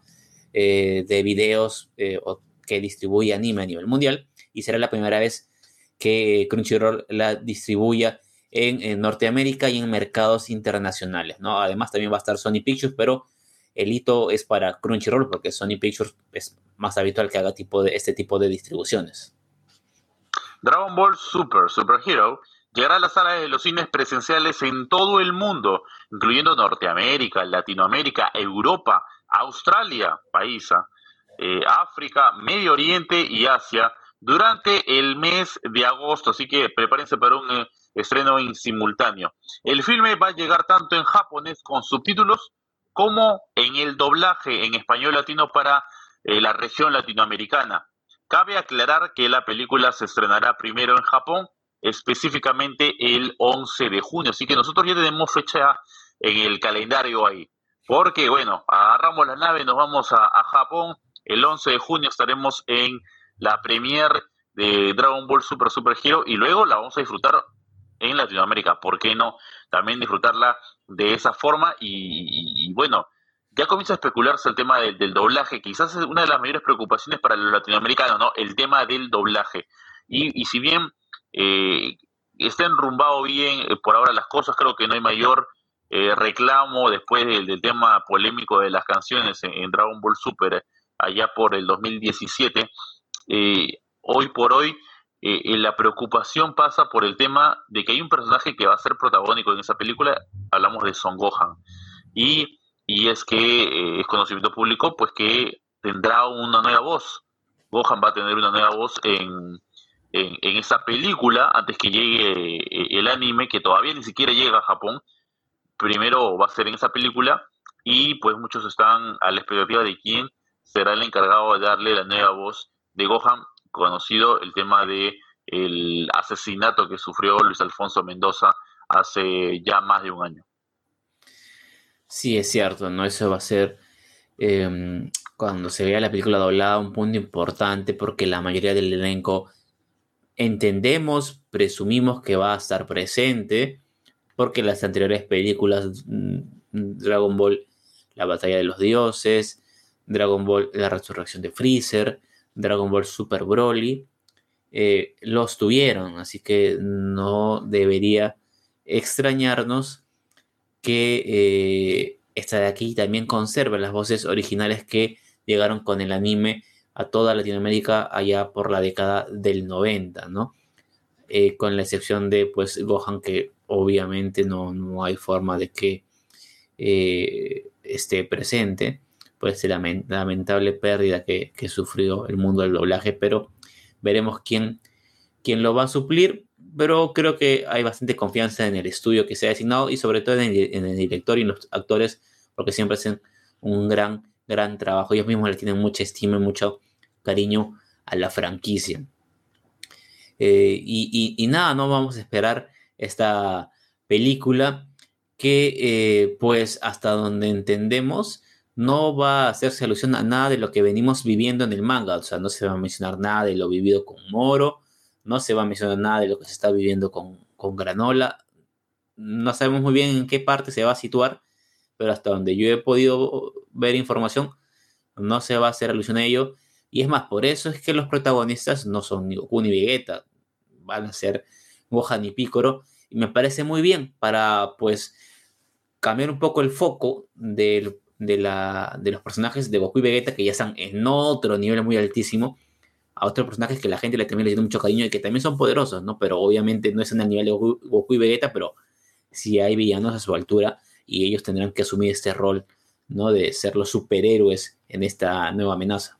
eh, de videos eh, que distribuye anime a nivel mundial, y será la primera vez que Crunchyroll la distribuya en, Norteamérica y en mercados internacionales. Además también va a estar Sony Pictures, pero el hito es para Crunchyroll porque Sony Pictures es más habitual que haga tipo de, este tipo de distribuciones.
Dragon Ball Super, Super Hero, llegará a las salas de los cines presenciales en todo el mundo, incluyendo Norteamérica, Latinoamérica, Europa, Australia, paisa, eh, África, Medio Oriente y Asia durante el mes de agosto. Así que prepárense para un eh, estreno en simultáneo. El filme va a llegar tanto en japonés con subtítulos como en el doblaje en español latino para eh, la región latinoamericana. Cabe aclarar que la película se estrenará primero en Japón, específicamente el 11 de junio, así que nosotros ya tenemos fecha en el calendario ahí. Porque, bueno, agarramos la nave, nos vamos a, Japón. El 11 de junio estaremos en la premiere de Dragon Ball Super Super Hero y luego la vamos a disfrutar en Latinoamérica. ¿Por qué no? También disfrutarla de esa forma y, bueno, ya comienza a especularse el tema del, doblaje. Quizás es una de las mayores preocupaciones para los latinoamericanos, ¿no? El tema del doblaje. Y, y si bien eh, está enrumbado bien eh, por ahora las cosas, creo que no hay mayor eh, reclamo después del, tema polémico de las canciones en, Dragon Ball Super allá por el 2017. Eh, hoy por hoy eh, la preocupación pasa por el tema de que hay un personaje que va a ser protagónico en esa película, hablamos de Son Gohan, y, y es que es conocimiento público, pues que tendrá una nueva voz. Gohan va a tener una nueva voz en, en, en esa película antes que llegue el anime, que todavía ni siquiera llega a Japón, primero va a ser en esa película y pues muchos están a la expectativa de quién será el encargado de darle la nueva voz de Gohan, conocido el tema de el asesinato que sufrió Luis Alfonso Mendoza hace ya más de un año.
Sí, es cierto, ¿no? Eso va a ser em, cuando se vea la película doblada un punto importante porque la mayoría del elenco entendemos, presumimos que va a estar presente, porque las anteriores películas, mm, Dragon Ball, la batalla de los dioses, Dragon Ball, la resurrección de Freezer, Dragon Ball Super Broly, eh, los tuvieron, así que no debería extrañarnos que eh, esta de aquí también conserve las voces originales que llegaron con el anime a toda Latinoamérica allá por la década del 90, ¿no? Eh, con la excepción de pues Gohan que obviamente no, hay forma de que esté presente pues la lamentable pérdida que, sufrió el mundo del doblaje, pero veremos quién, quién lo va a suplir, pero creo que hay bastante confianza en el estudio que se ha designado y sobre todo en el, director y en los actores, porque siempre hacen un gran, gran trabajo. Ellos mismos le tienen mucha estima y mucho cariño a la franquicia. Eh, y, nada, no vamos a esperar esta película que eh, pues hasta donde entendemos no va a hacerse alusión a nada de lo que venimos viviendo en el manga, o sea, no se va a mencionar nada de lo vivido con Moro, no se va a mencionar nada de lo que se está viviendo con, con Granola, no sabemos muy bien en qué parte se va a situar, pero hasta donde yo he podido ver información, no se va a hacer alusión a ello, y es más, por eso es que los protagonistas no son ni Goku ni Vegeta, van a ser Gohan y Piccolo. Y me parece muy bien para, pues, cambiar un poco el foco de, la, de los personajes de Goku y Vegeta, que ya están en otro nivel muy altísimo, a otros personajes que la gente le también le tiene mucho cariño y que también son poderosos, ¿no? Pero obviamente no es en el nivel de Goku, y Vegeta, pero sí hay villanos a su altura y ellos tendrán que asumir este rol, ¿no? De ser los superhéroes en esta nueva amenaza.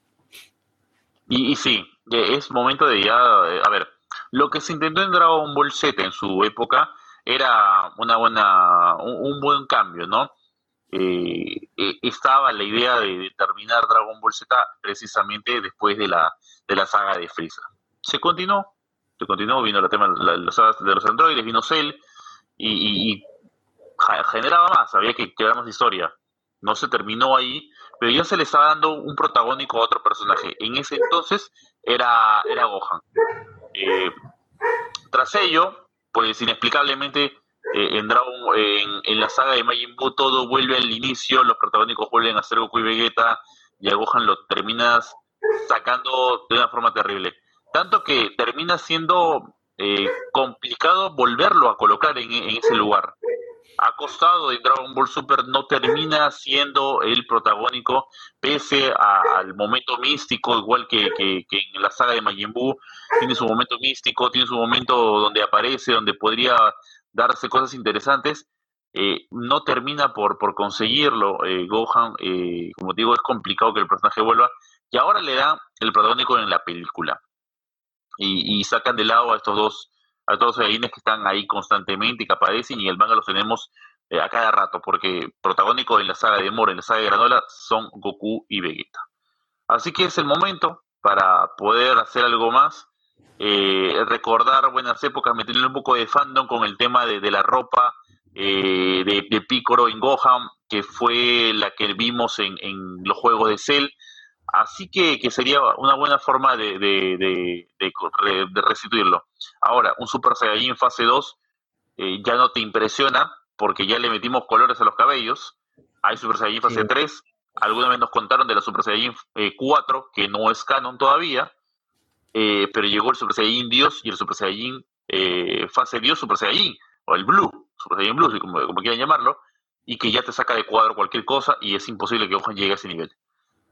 Y, sí, es momento de ya, eh, a ver, lo que se intentó en Dragon Ball Z en su época era una buena, un, buen cambio, ¿no? Eh, eh, estaba la idea de, terminar Dragon Ball Z precisamente después de la, de la saga de Freezer. Se continuó, se continuó, vino la tema de los androides, vino Cell y, generaba más, había que crear más historia. No se terminó ahí, pero ya se le estaba dando un protagónico a otro personaje. En ese entonces era, era Gohan. Eh, tras ello, pues inexplicablemente eh, en, Dragon, en, la saga de Majin Buu todo vuelve al inicio, los protagónicos vuelven a ser Goku y Vegeta y a Gohan lo terminas sacando de una forma terrible. Tanto que termina siendo eh, complicado volverlo a colocar en, ese lugar. Acostado de Dragon Ball Super no termina siendo el protagónico, pese al momento místico, igual que, en la saga de Majin Buu, tiene su momento místico, tiene su momento donde aparece, donde podría darse cosas interesantes. Eh, no termina por, por conseguirlo eh, Gohan, como digo, es complicado que el personaje vuelva, y ahora le da el protagónico en la película y, sacan de lado a estos dos a estos dos que están ahí constantemente y que aparecen y el manga los tenemos eh, a cada rato porque protagónicos en la saga de Mora, en la saga de Granola son Goku y Vegeta. Así que es el momento para poder hacer algo más, eh, recordar buenas épocas, meterle un poco de fandom con el tema de, la ropa eh, de, de Piccolo en Gohan, que fue la que vimos en, en los juegos de Cell Así que, que sería una buena forma de, de, de, restituirlo. Ahora, un Super Saiyajin fase 2 eh, ya no te impresiona porque ya le metimos colores a los cabellos. Hay Super Saiyajin fase 3. Alguna vez nos contaron de la Super Saiyajin 4, eh, que no es canon todavía. Eh, pero llegó el Super Saiyajin Dios y el Super Saiyajin fase Dios Super Saiyajin, o el Blue, Super Saiyajin Blue, como, quieran llamarlo, y que ya te saca de cuadro cualquier cosa y es imposible que Gohan llegue a ese nivel.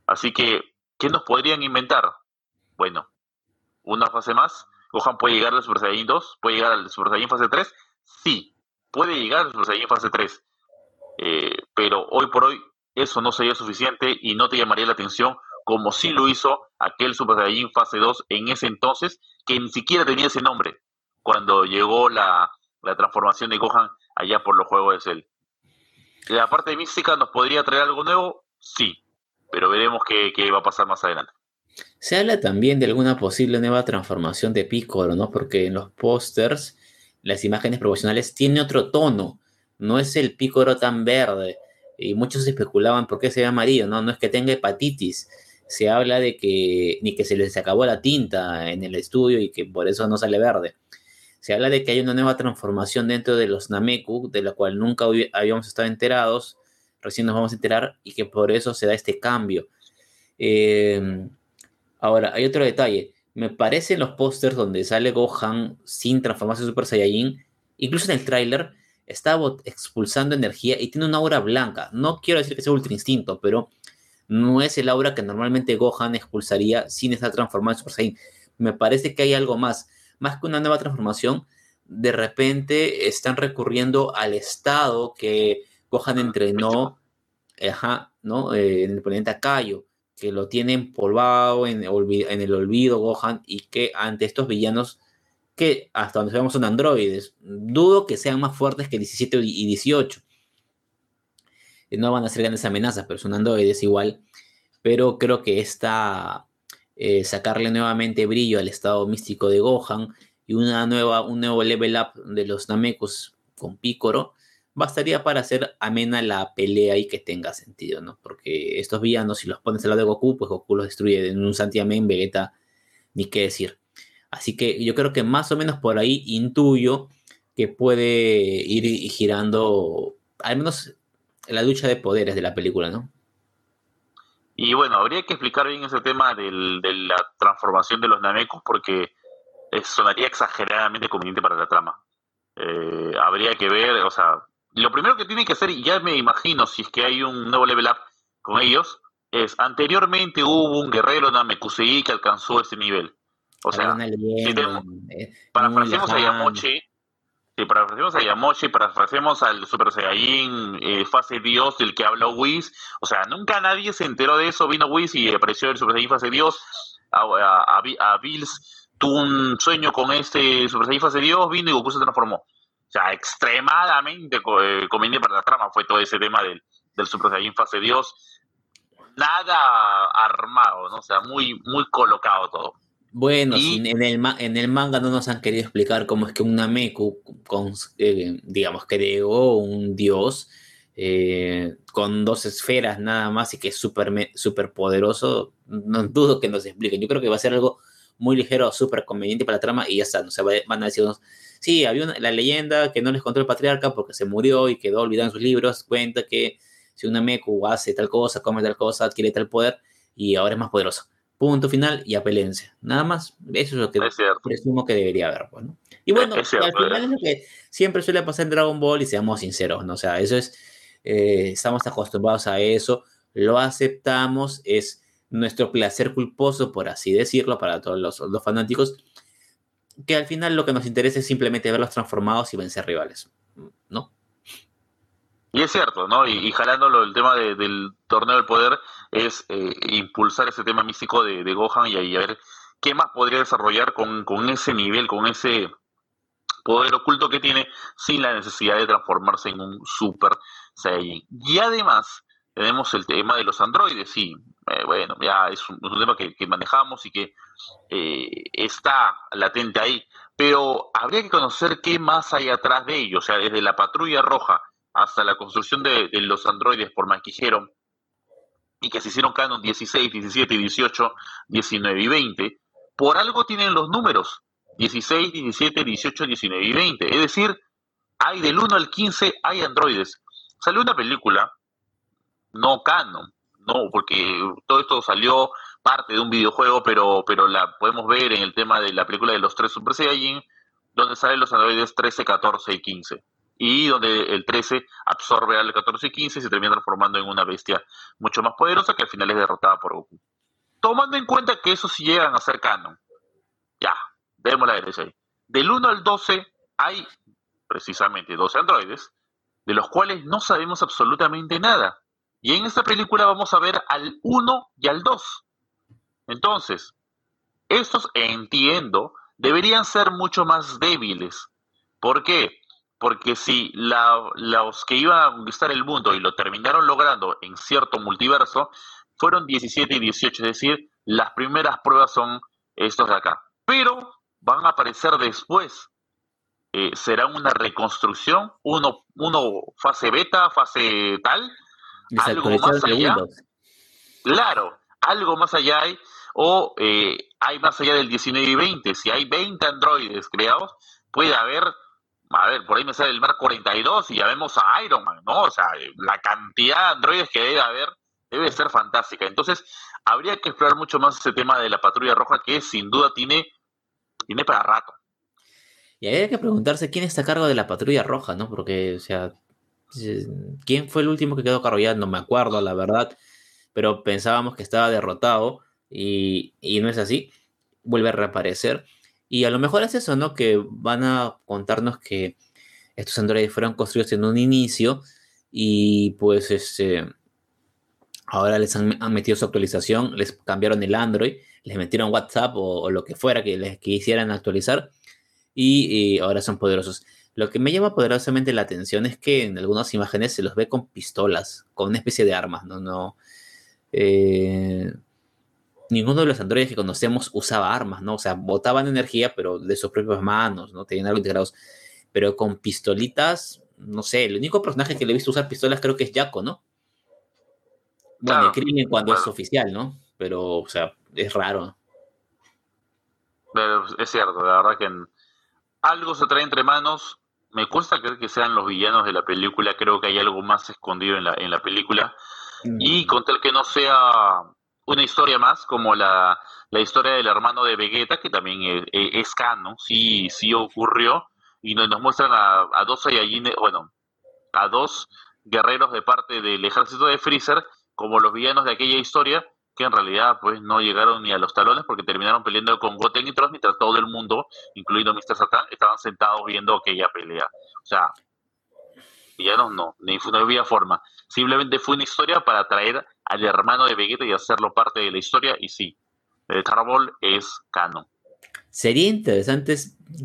Así que, ¿qué nos podrían inventar? Bueno, una fase más. Gohan puede llegar al Super Saiyan 2, puede llegar al Super Saiyan fase 3. Sí, puede llegar al Super Saiyan fase 3. Eh, pero hoy por hoy eso no sería suficiente y no te llamaría la atención como sí lo hizo aquel Super Saiyan fase 2 en ese entonces, que ni siquiera tenía ese nombre cuando llegó la, la transformación de Gohan allá por los juegos de Cell. La parte mística nos podría traer algo nuevo, sí, pero veremos qué, va a pasar más adelante.
Se habla también de alguna posible nueva transformación de Piccolo, ¿no? Porque en los pósters, las imágenes promocionales tiene otro tono, no es el Piccolo tan verde. Y muchos especulaban por qué se ve amarillo, ¿no? No es que tenga hepatitis. Se habla de que ni que se les acabó la tinta en el estudio y que por eso no sale verde. Se habla de que hay una nueva transformación dentro de los Nameku, de la cual nunca habíamos estado enterados recién nos vamos a enterar y que por eso se da este cambio. Em, ahora, hay otro detalle. Me parece en los pósters donde sale Gohan sin transformarse en Super Saiyajin, incluso en el tráiler, está expulsando energía y tiene una aura blanca. No quiero decir que sea Ultra Instinto, pero no es el aura que normalmente Gohan expulsaría sin estar transformado en Super Saiyan. Me parece que hay algo más. Más que una nueva transformación, de repente están recurriendo al estado que Gohan entrenó ¿no? Eh, en el planeta Kaio, que lo tiene empolvado en, en, el olvido Gohan y que ante estos villanos que hasta donde sabemos son androides, dudo que sean más fuertes que 17 y 18. No van a ser grandes amenazas, pero son androides igual. Pero creo que esta eh, sacarle nuevamente brillo al estado místico de Gohan y una nueva, un nuevo level up de los Namekus con Picoro bastaría para hacer amena la pelea y que tenga sentido, ¿no? Porque estos villanos, si los pones al lado de Goku, pues Goku los destruye en un santiamén, Vegeta, ni qué decir. Así que yo creo que más o menos por ahí intuyo que puede ir girando, al menos la lucha de poderes de la película, ¿no?
Y bueno, habría que explicar bien ese tema de la transformación de los Namekus porque sonaría exageradamente conveniente para la trama. Eh, habría que ver, o sea, lo primero que tiene que hacer, y ya me imagino si es que hay un nuevo level up con ellos, es anteriormente hubo un guerrero Namekusei que alcanzó ese nivel. O sea, si tenemos, eh, parafraseamos a Yamochi, si parafraseamos a Yamochi, parafraseamos al Super Saiyajin eh, fase Dios del que habla Whis, o sea, nunca nadie se enteró de eso, vino Whis y apareció el Super Saiyajin fase Dios, a, Bills tuvo un sueño con este Super Saiyajin fase Dios, vino y Goku se transformó. O sea, extremadamente eh, conveniente para la trama fue todo ese tema del, del Super Saiyan fase Dios. Nada armado, ¿no? O sea, muy, muy colocado todo.
Bueno, en, el, en el manga no nos han querido explicar cómo es que un Nameku, con, eh, digamos, creó un dios eh, con dos esferas nada más y que es súper super poderoso. No dudo que nos expliquen. Yo creo que va a ser algo muy ligero, súper conveniente para la trama y ya está, no se van a decir unos, sí, había una, la leyenda que no les contó el patriarca porque se murió y quedó olvidado en sus libros, cuenta que si una Meku hace tal cosa, come tal cosa, adquiere tal poder y ahora es más poderoso. Punto final y apelencia. Nada más. Eso es lo que presumo que debería haber. Pues, y bueno, al final es lo que siempre suele pasar en Dragon Ball y seamos sinceros, ¿no? O sea, eso es, eh, estamos acostumbrados a eso, lo aceptamos, es nuestro placer culposo, por así decirlo, para todos los, los fanáticos, que al final lo que nos interesa es simplemente verlos transformados y vencer rivales, ¿no?
Y es cierto, ¿no? Y, jalándolo el tema del torneo del poder es eh, impulsar ese tema místico de, Gohan y, a ver qué más podría desarrollar con, con, ese nivel, con ese poder oculto que tiene sin la necesidad de transformarse en un Super Saiyan. Y además tenemos el tema de los androides, sí, eh, bueno, ya es un, tema que, manejamos y que eh, está latente ahí, pero habría que conocer qué más hay atrás de ellos, o sea, desde la patrulla roja hasta la construcción de, los androides por Maquijero, y que se hicieron canon 16, 17, 18, 19 y 20, por algo tienen los números 16, 17, 18, 19 y 20. Es decir, hay del 1 al 15 hay androides. Salió una película, no canon, no, porque todo esto salió parte de un videojuego, pero, pero la podemos ver en el tema de la película de los tres Super Saiyajin, donde salen los androides 13, 14 y 15 y donde el 13 absorbe al 14 y 15 y se termina transformando en una bestia mucho más poderosa que al final es derrotada por Goku. Tomando en cuenta que eso sí llegan a ser canon. Ya, vemos la derecha ahí. Del 1 al 12 hay precisamente 12 androides, de los cuales no sabemos absolutamente nada. Y en esta película vamos a ver al 1 y al 2. Entonces, estos entiendo deberían ser mucho más débiles. ¿Por qué? Porque si los que iban a conquistar el mundo y lo terminaron logrando en cierto multiverso, fueron 17 y 18, es decir, las primeras pruebas son estos de acá. Pero van a aparecer después. Eh, será una reconstrucción, uno, uno fase beta, fase tal, algo más allá. Claro, algo más allá hay, o eh, hay más allá del 19 y 20. Si hay 20 androides creados, puede haber a ver, por ahí me sale el Mar 42 y ya vemos a Iron Man, ¿no? O sea, la cantidad de androides que debe haber debe ser fantástica. Entonces, habría que explorar mucho más ese tema de la patrulla roja que sin duda tiene, tiene para rato.
Y habría que preguntarse quién está a cargo de la patrulla roja, ¿no? Porque, o sea, ¿quién fue el último que quedó? Ya no me acuerdo, la verdad, pero pensábamos que estaba derrotado y, y no es así. Vuelve a reaparecer. Y a lo mejor es eso, ¿no? Que van a contarnos que estos androides fueron construidos en un inicio y pues este, ahora les han, metido su actualización, les cambiaron el Android, les metieron WhatsApp o, lo que fuera que les quisieran actualizar y, ahora son poderosos. Lo que me llama poderosamente la atención es que en algunas imágenes se los ve con pistolas, con una especie de armas, ¿no? no eh, ninguno de los androides que conocemos usaba armas, ¿no? O sea, botaban energía, pero de sus propias manos, ¿no? Tenían algo integrados. Pero con pistolitas, no sé, el único personaje que le he visto usar pistolas creo que es Jaco, ¿no? Bueno, el cuando es oficial, ¿no? Pero, o sea, es raro.
Pero es cierto, la verdad que algo se trae entre manos. Me cuesta creer que sean los villanos de la película. Creo que hay algo más escondido en la, en la película. Mm. Y con tal que no sea una historia más, como la, la historia del hermano de Vegeta, que también es, es sí, sí ocurrió, y nos, muestran a, a dos Saiyajines, bueno, a dos guerreros de parte del ejército de Freezer, como los villanos de aquella historia, que en realidad pues no llegaron ni a los talones porque terminaron peleando con Goten y Trunks mientras todo el mundo, incluido Mr. Satan, estaban sentados viendo aquella pelea. O sea, villanos no, no había forma. Simplemente fue una historia para traer al hermano de Vegeta y hacerlo parte de la historia. Y sí, el Ball es canon.
Sería interesante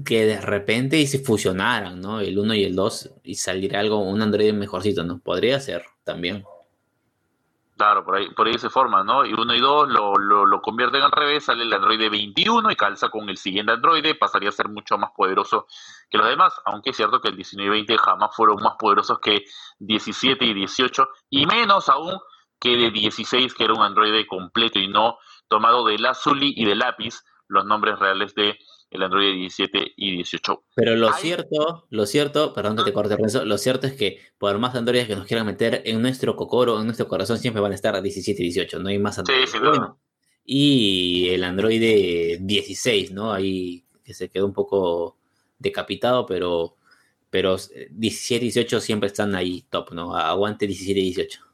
que de repente y se fusionaran, ¿no? El 1 y el 2 y saliera algo, un Android mejorcito, ¿no? Podría ser también.
Claro, por ahí, por ahí se forma, ¿no? Y 1 y 2 lo, lo, lo, convierten al revés, sale el Android 21 y calza con el siguiente Android, pasaría a ser mucho más poderoso que los demás, aunque es cierto que el 19 y 20 jamás fueron más poderosos que 17 y 18, y menos aún que de 16, que era un androide completo y no tomado de Lazuli y de Lápiz, los nombres reales de el Android 17 y 18.
Pero lo cierto, lo cierto, perdón que te corte Renzo, lo cierto es que por más Android que nos quieran meter en nuestro cocoro, en nuestro corazón, siempre van a estar 17 y 18, no hay más Android. Sí, y el Android 16, ¿no? Ahí que se quedó un poco decapitado, pero, pero 17 y 18 siempre están ahí top, ¿no? Aguante 17 y 18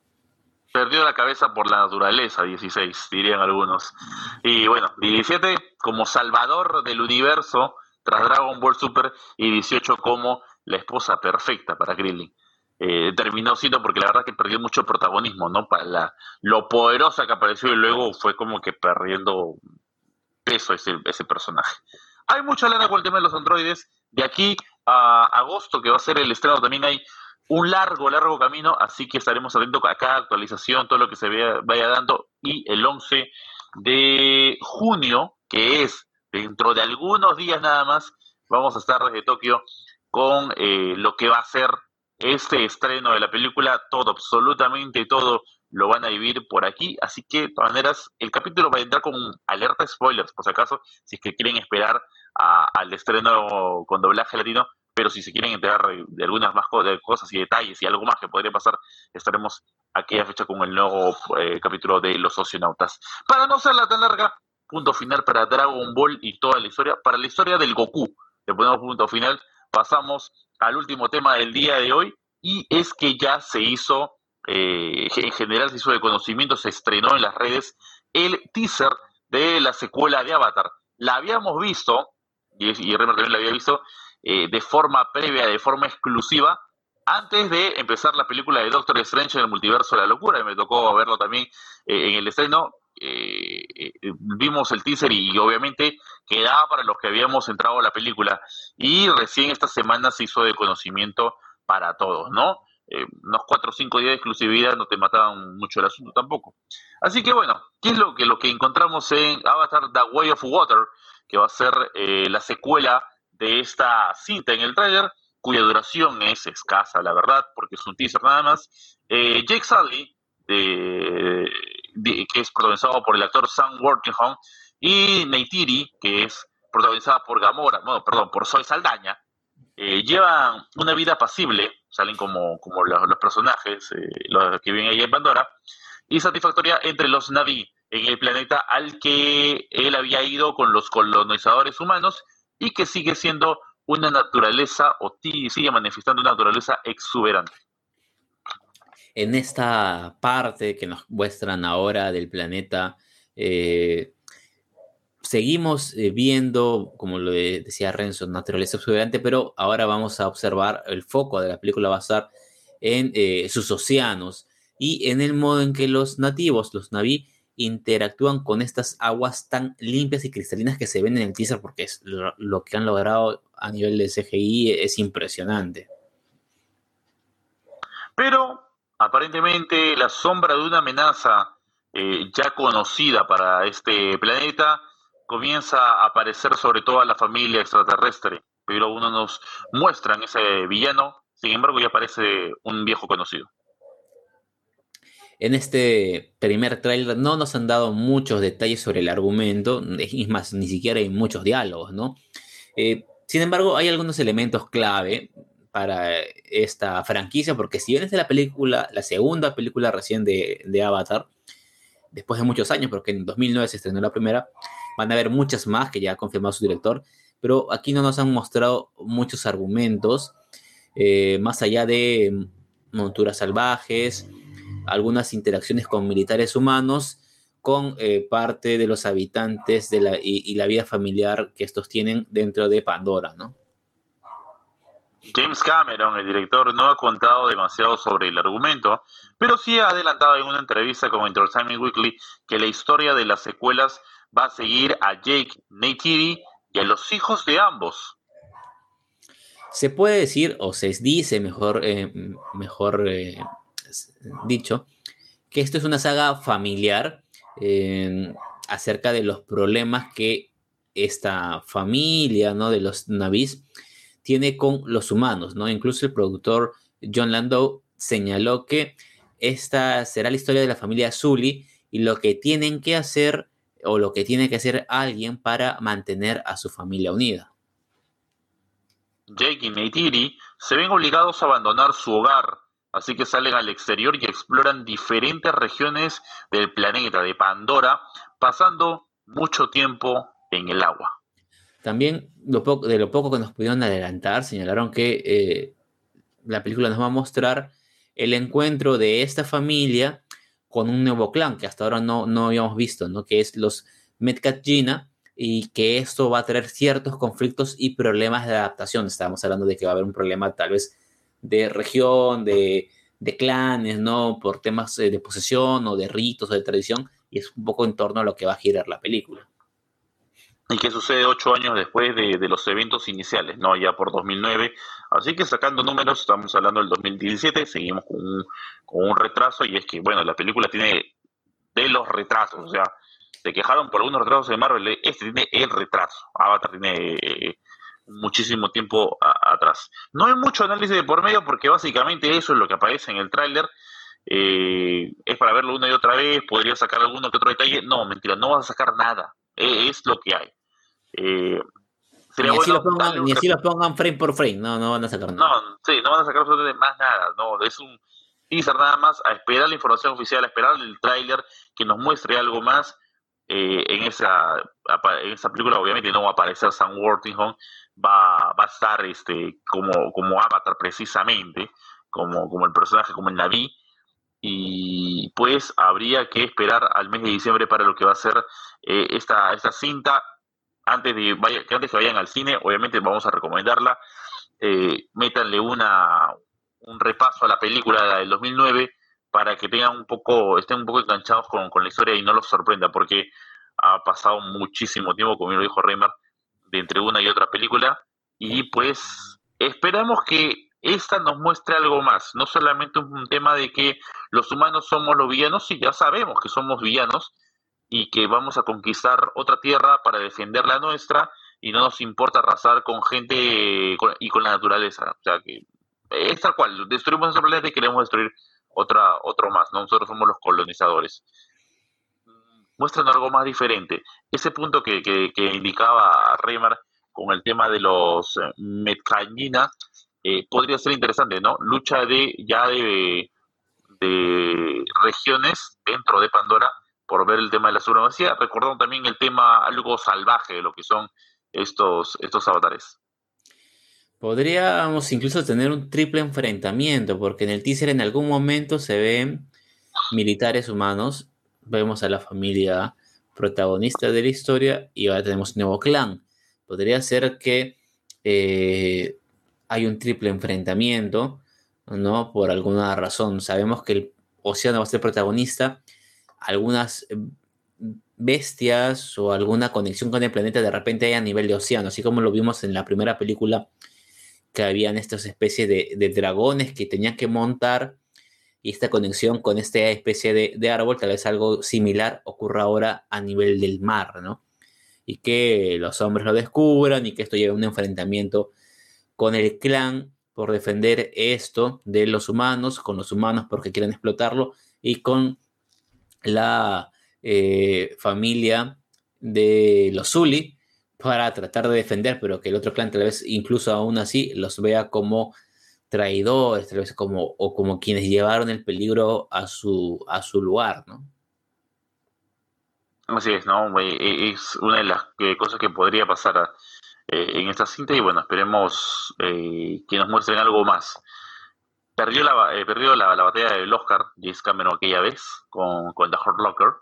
perdió la cabeza por la naturaleza, 16, dirían algunos. Y bueno, 17 como salvador del universo tras Dragon Ball Super y 18 como la esposa perfecta para Krillin. Eh, terminó siendo porque la verdad que perdió mucho protagonismo, ¿no? Para la, lo poderosa que apareció y luego fue como que perdiendo peso ese, ese personaje. Hay mucha lana con el tema de los androides. De aquí a agosto, que va a ser el estreno, también hay un largo, largo camino, así que estaremos atentos a cada actualización, todo lo que se vaya, dando. Y el 11 de junio, que es dentro de algunos días nada más, vamos a estar desde Tokio con eh, lo que va a ser este estreno de la película. Todo, absolutamente todo lo van a vivir por aquí. Así que, de todas maneras, el capítulo va a entrar con alerta spoilers, por si acaso, si es que quieren esperar al estreno con doblaje latino pero si se quieren enterar de algunas más cosas y detalles y algo más que podría pasar, estaremos aquella fecha con el nuevo eh, capítulo de Los Socionautas. Para no serla tan larga, punto final para Dragon Ball y toda la historia. Para la historia del Goku, le ponemos punto final. Pasamos al último tema del día de hoy y es que ya se hizo, eh, en general se hizo de conocimiento, se estrenó en las redes el teaser de la secuela de Avatar. La habíamos visto, y, y también la había visto, eh, de forma previa, de forma exclusiva, antes de empezar la película de Doctor Strange en el multiverso de la locura, y me tocó verlo también eh, en el estreno, eh, vimos el teaser y, obviamente quedaba para los que habíamos entrado a la película. Y recién esta semana se hizo de conocimiento para todos, ¿no? unos cuatro o cinco días de exclusividad no te mataban mucho el asunto tampoco. Así que bueno, ¿qué es lo que, lo que encontramos en Avatar The Way of Water? Que va a ser la secuela de esta cinta en el tráiler, cuya duración es escasa, la verdad, porque es un teaser nada más. Eh, Jake Sully, que es protagonizado por el actor Sam Worthington, y Neytiri, que es protagonizada por Gamora, no, perdón, por Zoe Saldaña, eh, llevan una vida pasible, salen como, como los, personajes eh, los que viven ahí en Pandora, y satisfactoria entre los Navi en el planeta al que él había ido con los colonizadores humanos y que sigue siendo una naturaleza o sigue manifestando una naturaleza exuberante.
En esta parte que nos muestran ahora del planeta, eh, seguimos eh, viendo, como lo decía Renzo, naturaleza exuberante, pero ahora vamos a observar el foco de la película estar en eh, sus océanos y en el modo en que los nativos, los naví, interactúan con estas aguas tan limpias y cristalinas que se ven en el teaser porque es lo, que han logrado a nivel de CGI es impresionante.
Pero aparentemente la sombra de una amenaza eh, ya conocida para este planeta comienza a aparecer sobre toda la familia extraterrestre, pero uno nos muestran ese villano, sin embargo ya parece un viejo conocido.
En este primer tráiler no nos han dado muchos detalles sobre el argumento, es más, ni siquiera hay muchos diálogos, ¿no? Eh, sin embargo, hay algunos elementos clave para esta franquicia, porque si bien es la película, la segunda película recién de, de Avatar, después de muchos años, porque en 2009 se estrenó la primera, van a haber muchas más que ya ha confirmado su director, pero aquí no nos han mostrado muchos argumentos, eh, más allá de monturas salvajes, algunas interacciones con militares humanos, con eh, parte de los habitantes de la, y, la vida familiar que estos tienen dentro de Pandora, ¿no?
James Cameron, el director, no ha contado demasiado sobre el argumento, pero sí ha adelantado en una entrevista con Entertainment Weekly que la historia de las secuelas va a seguir a Jake Neytiri y a los hijos de ambos.
Se puede decir, o se dice mejor, eh, mejor eh, dicho, que esto es una saga familiar eh, acerca de los problemas que esta familia, ¿no? De los navis tiene con los humanos, ¿no? Incluso el productor John Landau señaló que esta será la historia de la familia Zully y lo que tienen que hacer o lo que tiene que hacer alguien para mantener a su familia unida.
Jake y Neytiri se ven obligados a abandonar su hogar, así que salen al exterior y exploran diferentes regiones del planeta de Pandora, pasando mucho tiempo en el agua.
También de lo poco que nos pudieron adelantar, señalaron que eh, la película nos va a mostrar el encuentro de esta familia con un nuevo clan que hasta ahora no, no habíamos visto, ¿no? que es los Metcat Gina, y que esto va a traer ciertos conflictos y problemas de adaptación. Estamos hablando de que va a haber un problema tal vez de región, de, clanes, ¿no? Por temas eh, de posesión o de ritos o de tradición, y es un poco en torno a lo que va a girar la película.
Y que sucede ocho años después de, los eventos iniciales, ¿no? Ya por 2009. Así que sacando números, estamos hablando del 2017, seguimos con un, con un retraso, y es que, bueno, la película tiene de los retrasos, o sea, se quejaron por algunos retrasos de Marvel, este tiene el retraso, Avatar tiene eh, muchísimo tiempo atrás. No hay mucho análisis de por medio porque básicamente eso es lo que aparece en el tráiler. Eh, es para verlo una y otra vez, podría sacar alguno que otro detalle. No, mentira, no vas a sacar nada. E, es lo que hay.
Eh, ni, así lo pongan, ni pongan frame por frame, no, no van a sacar
nada. No, sí, no van a sacar absolutamente más nada. No, es un teaser nada más, a esperar la información oficial, a esperar el tráiler que nos muestre algo más eh, en, esa, en esa película obviamente no va a aparecer Sam Worthington, va, a estar este, como, como Avatar precisamente, como, como el personaje, como el Naví, y pues habría que esperar al mes de diciembre para lo que va a ser eh, esta, esta cinta. Antes de, vaya, que antes que vayan al cine, obviamente vamos a recomendarla. Eh, métanle una, un repaso a la película del 2009 para que tengan un poco, estén un poco enganchados con, la historia y no los sorprenda, porque ha pasado muchísimo tiempo, como lo dijo Reimer, de entre una y otra película, y pues esperamos que esta nos muestre algo más, no solamente un tema de que los humanos somos los villanos, y ya sabemos que somos villanos, y que vamos a conquistar otra tierra para defender la nuestra, y no nos importa arrasar con gente y con la naturaleza. O sea que es tal cual, destruimos nuestro planeta y queremos destruir otra, otro más, nosotros somos los colonizadores. Muestran algo más diferente. Ese punto que, que, indicaba Reimer con el tema de los eh, Metcañina eh, podría ser interesante, ¿no? Lucha de ya de, de regiones dentro de Pandora por ver el tema de la supremacía, recordando también el tema algo salvaje de lo que son estos, estos avatares.
Podríamos incluso tener un triple enfrentamiento, porque en el teaser en algún momento se ven militares humanos, vemos a la familia protagonista de la historia y ahora tenemos un nuevo clan. Podría ser que eh, hay un triple enfrentamiento, ¿no? Por alguna razón. Sabemos que el océano va a ser protagonista. Algunas bestias o alguna conexión con el planeta de repente hay a nivel de océano, así como lo vimos en la primera película que habían estas especies de, dragones que tenían que montar y esta conexión con esta especie de, árbol, tal vez algo similar ocurra ahora a nivel del mar, ¿no? Y que los hombres lo descubran y que esto lleve a un enfrentamiento con el clan por defender esto de los humanos, con los humanos porque quieren explotarlo y con la eh, familia de los Zully para tratar de defender, pero que el otro clan tal vez incluso aún así los vea como traidores, tal vez como, o como quienes llevaron el peligro a su, a su lugar, ¿no?
Así es, ¿no? Eh, eh, es una de las eh, cosas que podría pasar en esta cinta y bueno, esperemos que nos muestren algo más. Perdió la, perdió la, batalla del Oscar, James Cameron aquella vez, con, con The Hurt Locker.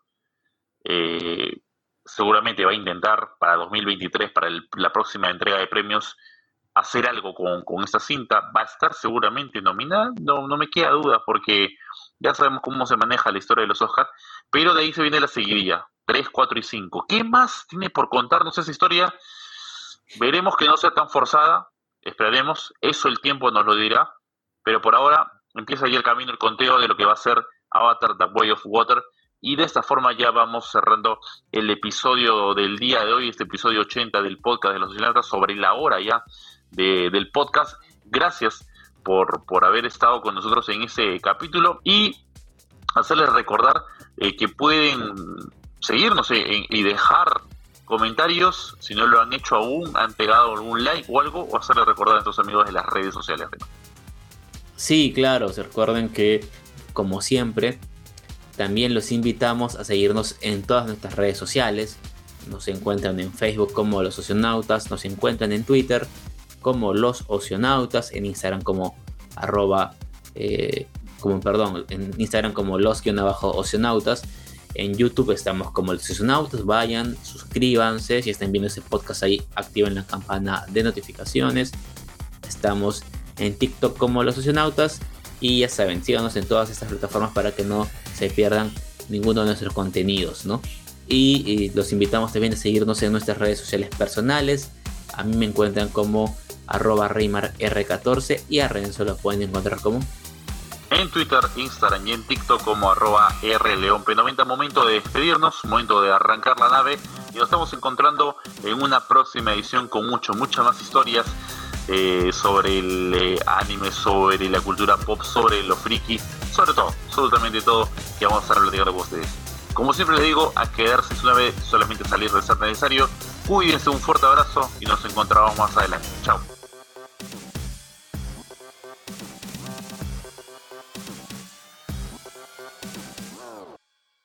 Eh, seguramente va a intentar para 2023, para la próxima entrega de premios, hacer algo con, esta cinta. Va a estar seguramente nominada, no, no me queda duda, porque ya sabemos cómo se maneja la historia de los Oscars, pero de ahí se viene la seguidilla, 3, 4 y 5. ¿Qué más tiene por contarnos esa historia? Veremos que no sea tan forzada, esperaremos, eso el tiempo nos lo dirá, pero por ahora empieza ya el camino, el conteo de lo que va a ser Avatar, The Way of Water, y de esta forma ya vamos cerrando el episodio del día de hoy, este episodio 80 del podcast de los astronautas, sobre la hora ya del podcast. Gracias por, por haber estado con nosotros en ese capítulo y hacerles recordar eh, que pueden seguirnos y dejar comentarios, si no lo han hecho aún, han pegado algún like o algo, o hacerle recordar a nuestros amigos de las redes sociales.
Sí, claro, se recuerden que, como siempre, también los invitamos a seguirnos en todas nuestras redes sociales. Nos encuentran en Facebook como Los Oceanautas, nos encuentran en Twitter como Los Oceanautas, en Instagram como arroba, eh, como perdón, en Instagram como los-oceanautas en YouTube estamos como los Socionautas. Vayan, suscríbanse. Si están viendo ese podcast ahí, activen la campana de notificaciones. Estamos en TikTok como los socionautas. Y ya saben, síganos en todas estas plataformas para que no se pierdan ninguno de nuestros contenidos, ¿no? Y, los invitamos también a seguirnos en nuestras redes sociales personales. A mí me encuentran como arroba R14 y a Renzo lo pueden encontrar como
en Twitter, Instagram y en TikTok como arroba rleonp90. Momento de despedirnos, momento de arrancar la nave y nos estamos encontrando en una próxima edición con mucho, muchas más historias eh, sobre el eh, anime, sobre la cultura pop, sobre los friki, sobre todo, absolutamente todo que vamos a platicar con ustedes. Como siempre les digo, a quedarse su nave, solamente salir de ser necesario. Cuídense, un fuerte abrazo y nos encontramos más adelante. Chao.